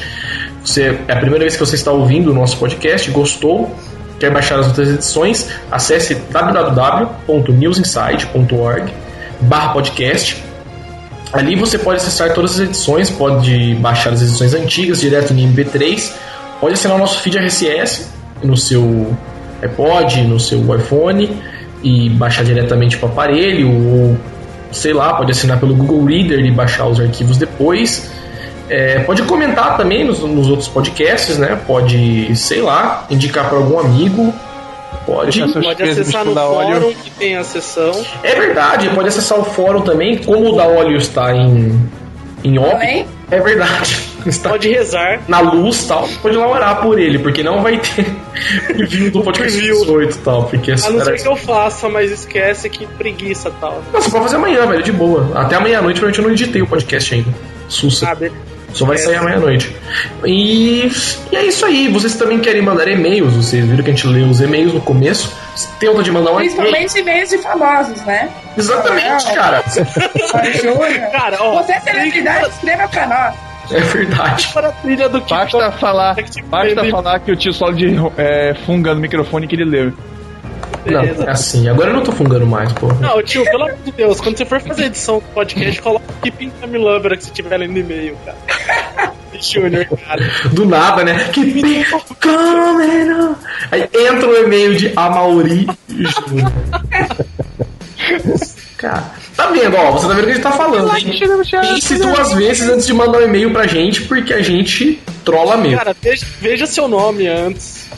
Speaker 1: Você, é a primeira vez que você está ouvindo o nosso podcast, gostou, quer baixar as outras edições, acesse www.newsinside.org barra podcast. Ali você pode acessar todas as edições, pode baixar as edições antigas direto em MP3, pode assinar o nosso feed RSS no seu iPod, no seu iPhone e baixar diretamente para o aparelho, ou sei lá, pode assinar pelo Google Reader e baixar os arquivos depois. É, pode comentar também nos, nos outros podcasts, né? Pode, sei lá, indicar para algum amigo. Pode.
Speaker 2: Pode acessar no
Speaker 4: óleo.
Speaker 2: fórum que tem a sessão.
Speaker 1: É verdade, pode acessar o fórum também. Como o da óleo está em, em óbito,
Speaker 3: Também?
Speaker 1: é verdade. Está
Speaker 2: Pode rezar.
Speaker 1: na luz e tal, pode lá orar por ele, porque não vai ter review do podcast
Speaker 2: Preview.
Speaker 1: 18 e tal. Porque
Speaker 2: A não ser que eu faça, mas esquece que preguiça tal.
Speaker 1: Nossa, pode fazer amanhã, velho, de boa. Até amanhã à noite, porque eu não editei o podcast ainda. Sussa.
Speaker 2: Sabe?
Speaker 1: Só vai sair amanhã à noite. E, e é isso aí. Vocês também querem mandar e-mails. Vocês viram que a gente leu os e-mails no começo. Tem outra de mandar um e-mail.
Speaker 3: Principalmente e-mails de famosos, né?
Speaker 1: Exatamente, cara.
Speaker 3: Olha, Júlia.
Speaker 2: Cara, ó.
Speaker 3: Você é celebridade, escreva pra nós.
Speaker 1: É verdade.
Speaker 2: para a trilha do que
Speaker 4: Basta falar, basta falar que o tio Solo de é, funga no microfone que ele leu.
Speaker 1: Não, é assim. Agora eu não tô fungando mais, pô.
Speaker 2: Não, tio, pelo amor de Deus, quando você for fazer edição do podcast, coloca Keeping Time Lover que você tiver lendo e-mail, cara. Júnior, cara.
Speaker 1: Do nada, né? Que coming. Aí entra o e-mail de Amauri Júnior. Cara, tá vendo, ó? Você tá vendo o que a gente tá falando? Pense duas vezes antes de mandar um e-mail pra gente, porque a gente trola mesmo.
Speaker 2: Cara, veja, veja seu nome antes.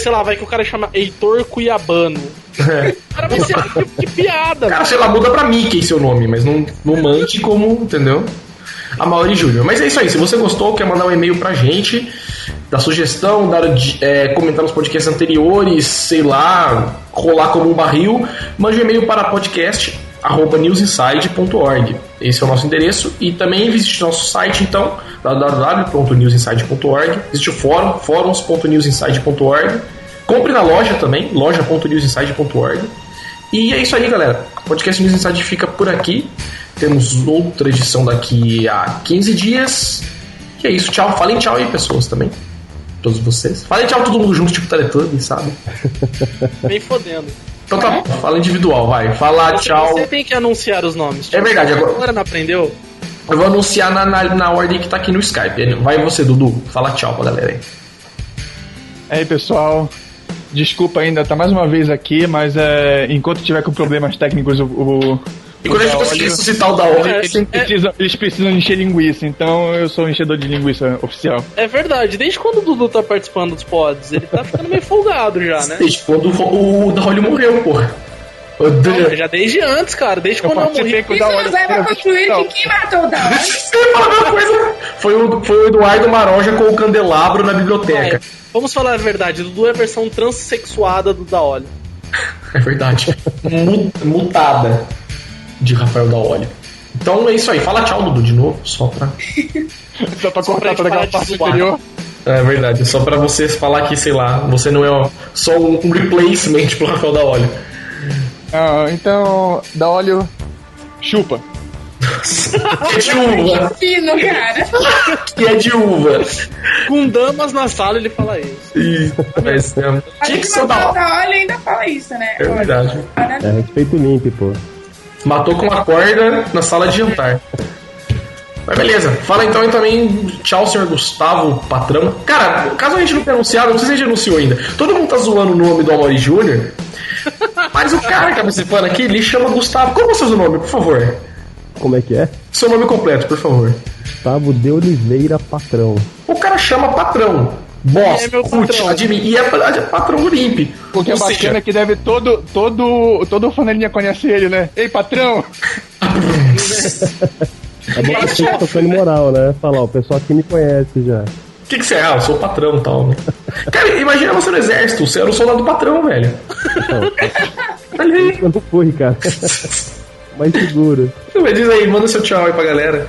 Speaker 2: Sei lá, vai que o cara chama Heitor Cuiabano.
Speaker 1: É.
Speaker 2: Cara vai ser que, que piada,
Speaker 1: Cara, sei lá, muda pra Mickey seu nome, mas não, não mande como, entendeu? Amauri Júnior. Mas é isso aí, se você gostou, quer mandar um e-mail pra gente, dar sugestão, dar, é, comentar nos podcasts anteriores, sei lá, rolar como um barril, mande um e-mail para podcast arroba newsinside.org. Esse é o nosso endereço. E também visite nosso site, então, www.newsinside.org. Existe o fórum, fóruns.newsinside.org. Compre na loja também, loja.newsinside.org. E é isso aí, galera. O podcast News Inside fica por aqui. Temos outra edição daqui a 15 dias. E é isso, tchau. Falem tchau aí, pessoas, também. Todos vocês. Falem tchau todo mundo junto, tipo Teletubbies, sabe?
Speaker 2: Vem fodendo.
Speaker 1: Então tá bom, fala individual, vai. Fala tchau.
Speaker 2: Você tem que anunciar os nomes.
Speaker 1: É verdade, agora-
Speaker 2: Agora não aprendeu?
Speaker 1: Eu vou anunciar na, na, na ordem que tá aqui no Skype. Vai você, Dudu. Fala tchau pra galera aí.
Speaker 4: Aí, pessoal. Desculpa ainda, tá mais uma vez aqui, mas é, enquanto tiver com problemas técnicos, o. o
Speaker 1: E quando a gente
Speaker 4: o
Speaker 1: conseguir ressuscitar o da hora,
Speaker 2: É,
Speaker 4: eles, precisam, eles precisam encher linguiça, então eu sou um enchedor de linguiça oficial.
Speaker 2: É verdade, desde quando o Dudu tá participando dos pods? Ele tá ficando meio folgado já, né?
Speaker 1: desde quando o, o Daolio morreu, porra. O
Speaker 2: Não, já desde antes, cara. Desde
Speaker 4: Eu
Speaker 2: quando eu morri.
Speaker 4: com o
Speaker 3: Isso nos leva a concluir que quem matou o
Speaker 1: coisa. Foi o, foi o Eduardo Maroja com o candelabro na biblioteca.
Speaker 2: É, vamos falar a verdade, Dudu é a versão transexuada do Daolio.
Speaker 1: É verdade. Mu- Mutada de Rafael Daolio. Então é isso aí. Fala tchau, Dudu, de novo, só pra.
Speaker 4: só pra cortar
Speaker 2: toda aquela parte
Speaker 4: anterior.
Speaker 1: É verdade, só pra vocês falar que, sei lá, você não é só um replacement pro Rafael da Óleo.
Speaker 4: Ah, então, da óleo, chupa.
Speaker 1: É de uva.
Speaker 3: Que fino, cara.
Speaker 1: que é de uva.
Speaker 2: Com damas na sala ele fala isso.
Speaker 1: Isso, mas é.
Speaker 3: Tinha que ser da óleo ainda fala isso, né?
Speaker 1: É verdade.
Speaker 5: É respeito limpo, pô.
Speaker 1: Matou com uma corda na sala de jantar. Mas beleza, fala então aí também, tchau, senhor Gustavo, patrão. Cara, caso a gente não tenha anunciado, não sei se a gente anunciou ainda. Todo mundo tá zoando o nome do Amori Júnior. Mas o cara que tá participando aqui, ele chama Gustavo. Como é o seu nome, por favor?
Speaker 5: Como é que é?
Speaker 1: Seu nome completo, por favor.
Speaker 5: Gustavo de Oliveira Patrão.
Speaker 1: O cara chama patrão. Boss,
Speaker 2: é meu patrão.
Speaker 1: admin, e é, é patrão do Limp.
Speaker 4: O que é bacana é que deve todo, todo, todo fanelinha conhece ele, né? Ei, patrão!
Speaker 5: É bom que você tocando moral, né? Falar, o pessoal aqui me conhece já.
Speaker 1: O que, que você é? Ah, eu sou o patrão e tal, né? Cara, imagina você no exército, você era o soldado patrão, velho.
Speaker 5: Olha aí. Eu não fui, cara. Mais seguro.
Speaker 1: Mas diz aí, manda seu tchau aí pra galera.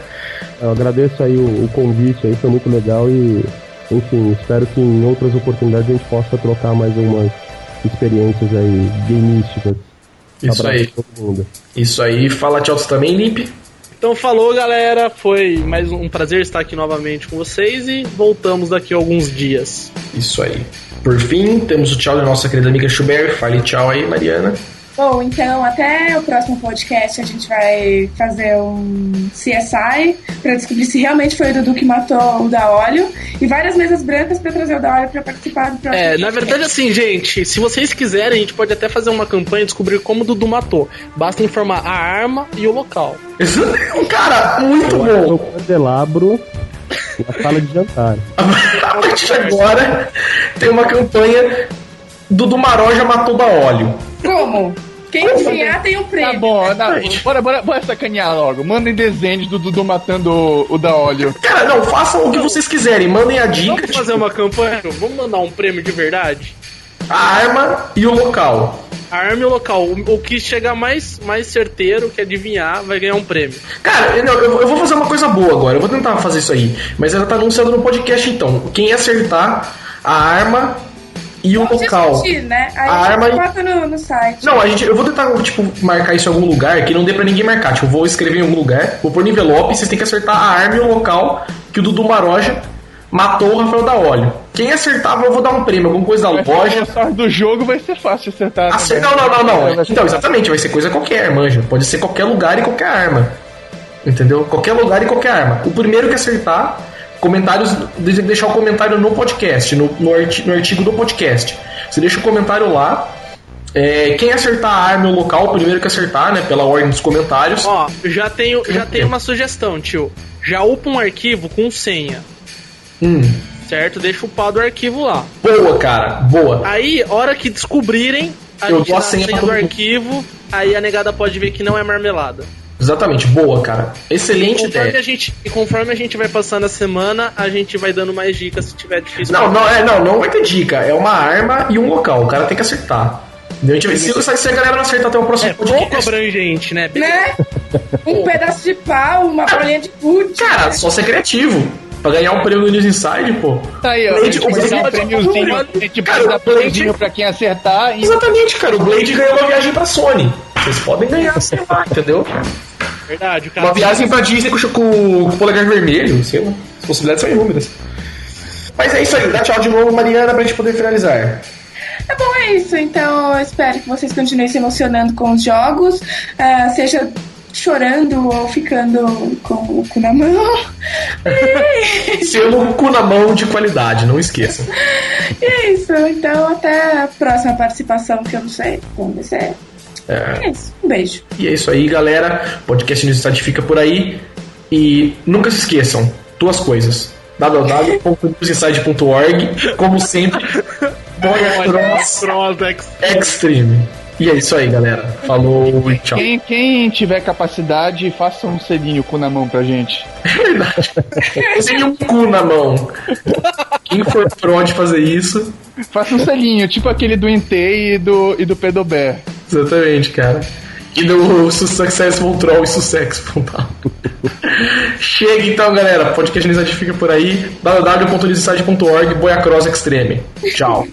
Speaker 5: Eu agradeço aí o, o convite aí, foi muito legal e, enfim, espero que em outras oportunidades a gente possa trocar mais algumas experiências aí gamísticas.
Speaker 1: Isso
Speaker 5: Abraço
Speaker 1: aí.
Speaker 5: todo mundo.
Speaker 1: Isso aí, fala tchau também, Limp.
Speaker 2: Então falou, galera. Foi mais um prazer estar aqui novamente com vocês e voltamos daqui a alguns dias.
Speaker 1: Isso aí. Por fim, temos o tchau da nossa querida amiga Schubert. Fale tchau aí, Mariana.
Speaker 3: Bom, então até o próximo podcast a gente vai fazer um CSI para descobrir se realmente foi o Dudu que matou o da óleo e várias mesas brancas para trazer o da óleo para participar do próximo.
Speaker 2: É, na
Speaker 3: podcast.
Speaker 2: verdade, assim, gente, se vocês quiserem, a gente pode até fazer uma campanha e descobrir como o Dudu matou. Basta informar a arma e o local.
Speaker 1: Isso é um cara muito
Speaker 5: Eu
Speaker 1: bom.
Speaker 5: eu candelabro na sala de jantar.
Speaker 1: A partir de agora, tem uma campanha Dudu Maró já matou da óleo.
Speaker 3: Como? Quem adivinhar tem um prêmio.
Speaker 4: Tá bom, tá, bora, bora, bora sacanear logo. Mandem desenhos do Dudu matando o, o da óleo.
Speaker 1: Cara, não, façam o que vocês quiserem. Mandem a dica,
Speaker 2: Vamos fazer uma campanha? Vamos mandar um prêmio de verdade?
Speaker 1: a arma e o local.
Speaker 2: A arma e o local. O, o que chegar mais, mais certeiro, que adivinhar, vai ganhar um prêmio.
Speaker 1: Cara, não, eu, eu vou fazer uma coisa boa agora. Eu vou tentar fazer isso aí. Mas ela tá anunciando no podcast então. Quem acertar a arma e o
Speaker 3: Vamos
Speaker 1: local.
Speaker 3: discutir, né? Aí
Speaker 1: A arma
Speaker 3: bota no, no site.
Speaker 1: Não, a gente, eu vou tentar, tipo, marcar isso em algum lugar que não dê pra ninguém marcar. Tipo, eu vou escrever em algum lugar, vou pôr no envelope e vocês têm que acertar a arma e o local que o Dudu Maroja matou o Rafael da Óleo. Quem acertar, eu vou dar um prêmio, alguma coisa da
Speaker 4: Mas
Speaker 1: loja.
Speaker 4: do jogo vai ser fácil de acertar.
Speaker 1: Acer-
Speaker 4: também.
Speaker 1: Não, não, não, não. Então, exatamente, vai ser coisa qualquer, manja. Pode ser qualquer lugar e qualquer arma. Entendeu? Qualquer lugar e qualquer arma. O primeiro que acertar, comentários. de- Deixar o comentário no podcast, no, no, arti- no artigo do podcast. Você deixa o comentário lá. É, quem acertar a arma e o local, o primeiro que acertar, né? Pela ordem dos comentários.
Speaker 2: Ó, já tenho, já tenho uma sugestão, tio. Já upa um arquivo com senha,
Speaker 1: Hum,
Speaker 2: certo? Deixa upado o arquivo lá.
Speaker 1: boa, cara, boa.
Speaker 2: Aí, hora que descobrirem, a
Speaker 1: Eu
Speaker 2: gente
Speaker 1: dou a
Speaker 2: a
Speaker 1: senha
Speaker 2: senha do
Speaker 1: mundo.
Speaker 2: arquivo, aí a negada pode ver que não é marmelada.
Speaker 1: Exatamente, boa, cara. Excelente
Speaker 2: Conforme
Speaker 1: ideia.
Speaker 2: a, gente, e conforme a gente vai passando a semana, a gente vai dando mais dicas se tiver difícil.
Speaker 1: Não, não, é, não, não vai ter dica. É uma arma e um local. O cara tem que acertar. Entendeu? A gente vai- Se, se a galera não acertar até o próximo
Speaker 2: É pouco
Speaker 1: podcast.
Speaker 2: abrangente, né?
Speaker 3: Né? Um pedaço de pau, uma bolinha de gude.
Speaker 1: Cara, só ser criativo. Pra ganhar um prêmio do News Inside, pô.
Speaker 4: Tá aí, ó.
Speaker 1: Blade- o
Speaker 4: um
Speaker 1: Blade-
Speaker 4: prêmiozinho. A gente
Speaker 1: Cara,
Speaker 4: prêmiozinho pra quem acertar. E
Speaker 1: Exatamente, cara. O Blade ganhou uma viagem pra Sony. Vocês podem ganhar, sei lá, entendeu?
Speaker 2: Verdade, o cara.
Speaker 1: Uma viagem pra Disney com, com, com o polegar vermelho, sei lá. As possibilidades são inúmeras. Mas é isso aí. Dá tchau de novo, Mariana, pra gente poder finalizar.
Speaker 3: Tá bom, é isso. Então, eu espero que vocês continuem se emocionando com os jogos, ah, seja chorando ou ficando com o cu na mão.
Speaker 1: Selo cu na mão de qualidade, não esqueçam.
Speaker 3: E é isso. Então, até a próxima participação, que eu não sei quando vai ser.
Speaker 1: É.
Speaker 3: É isso. Um beijo.
Speaker 1: E é isso aí, galera. O podcast News Inside fica por aí. E nunca se esqueçam, duas coisas. www.newsinside.org Como sempre,
Speaker 2: Cross X.
Speaker 1: Extreme. E é isso aí, galera. Falou e tchau.
Speaker 4: quem, quem tiver capacidade, faça um selinho cu na mão pra gente.
Speaker 1: É verdade. Sem um cu na mão. Quem for pró de fazer isso,
Speaker 4: Faça um selinho, tipo aquele do Intei e do, e do Pedobé.
Speaker 1: Exatamente, cara. E do Successful Troll e Successful tá? Chega então, galera. Podcast Nizade fica por aí. www.nizade.org Boiacross Extreme. Tchau.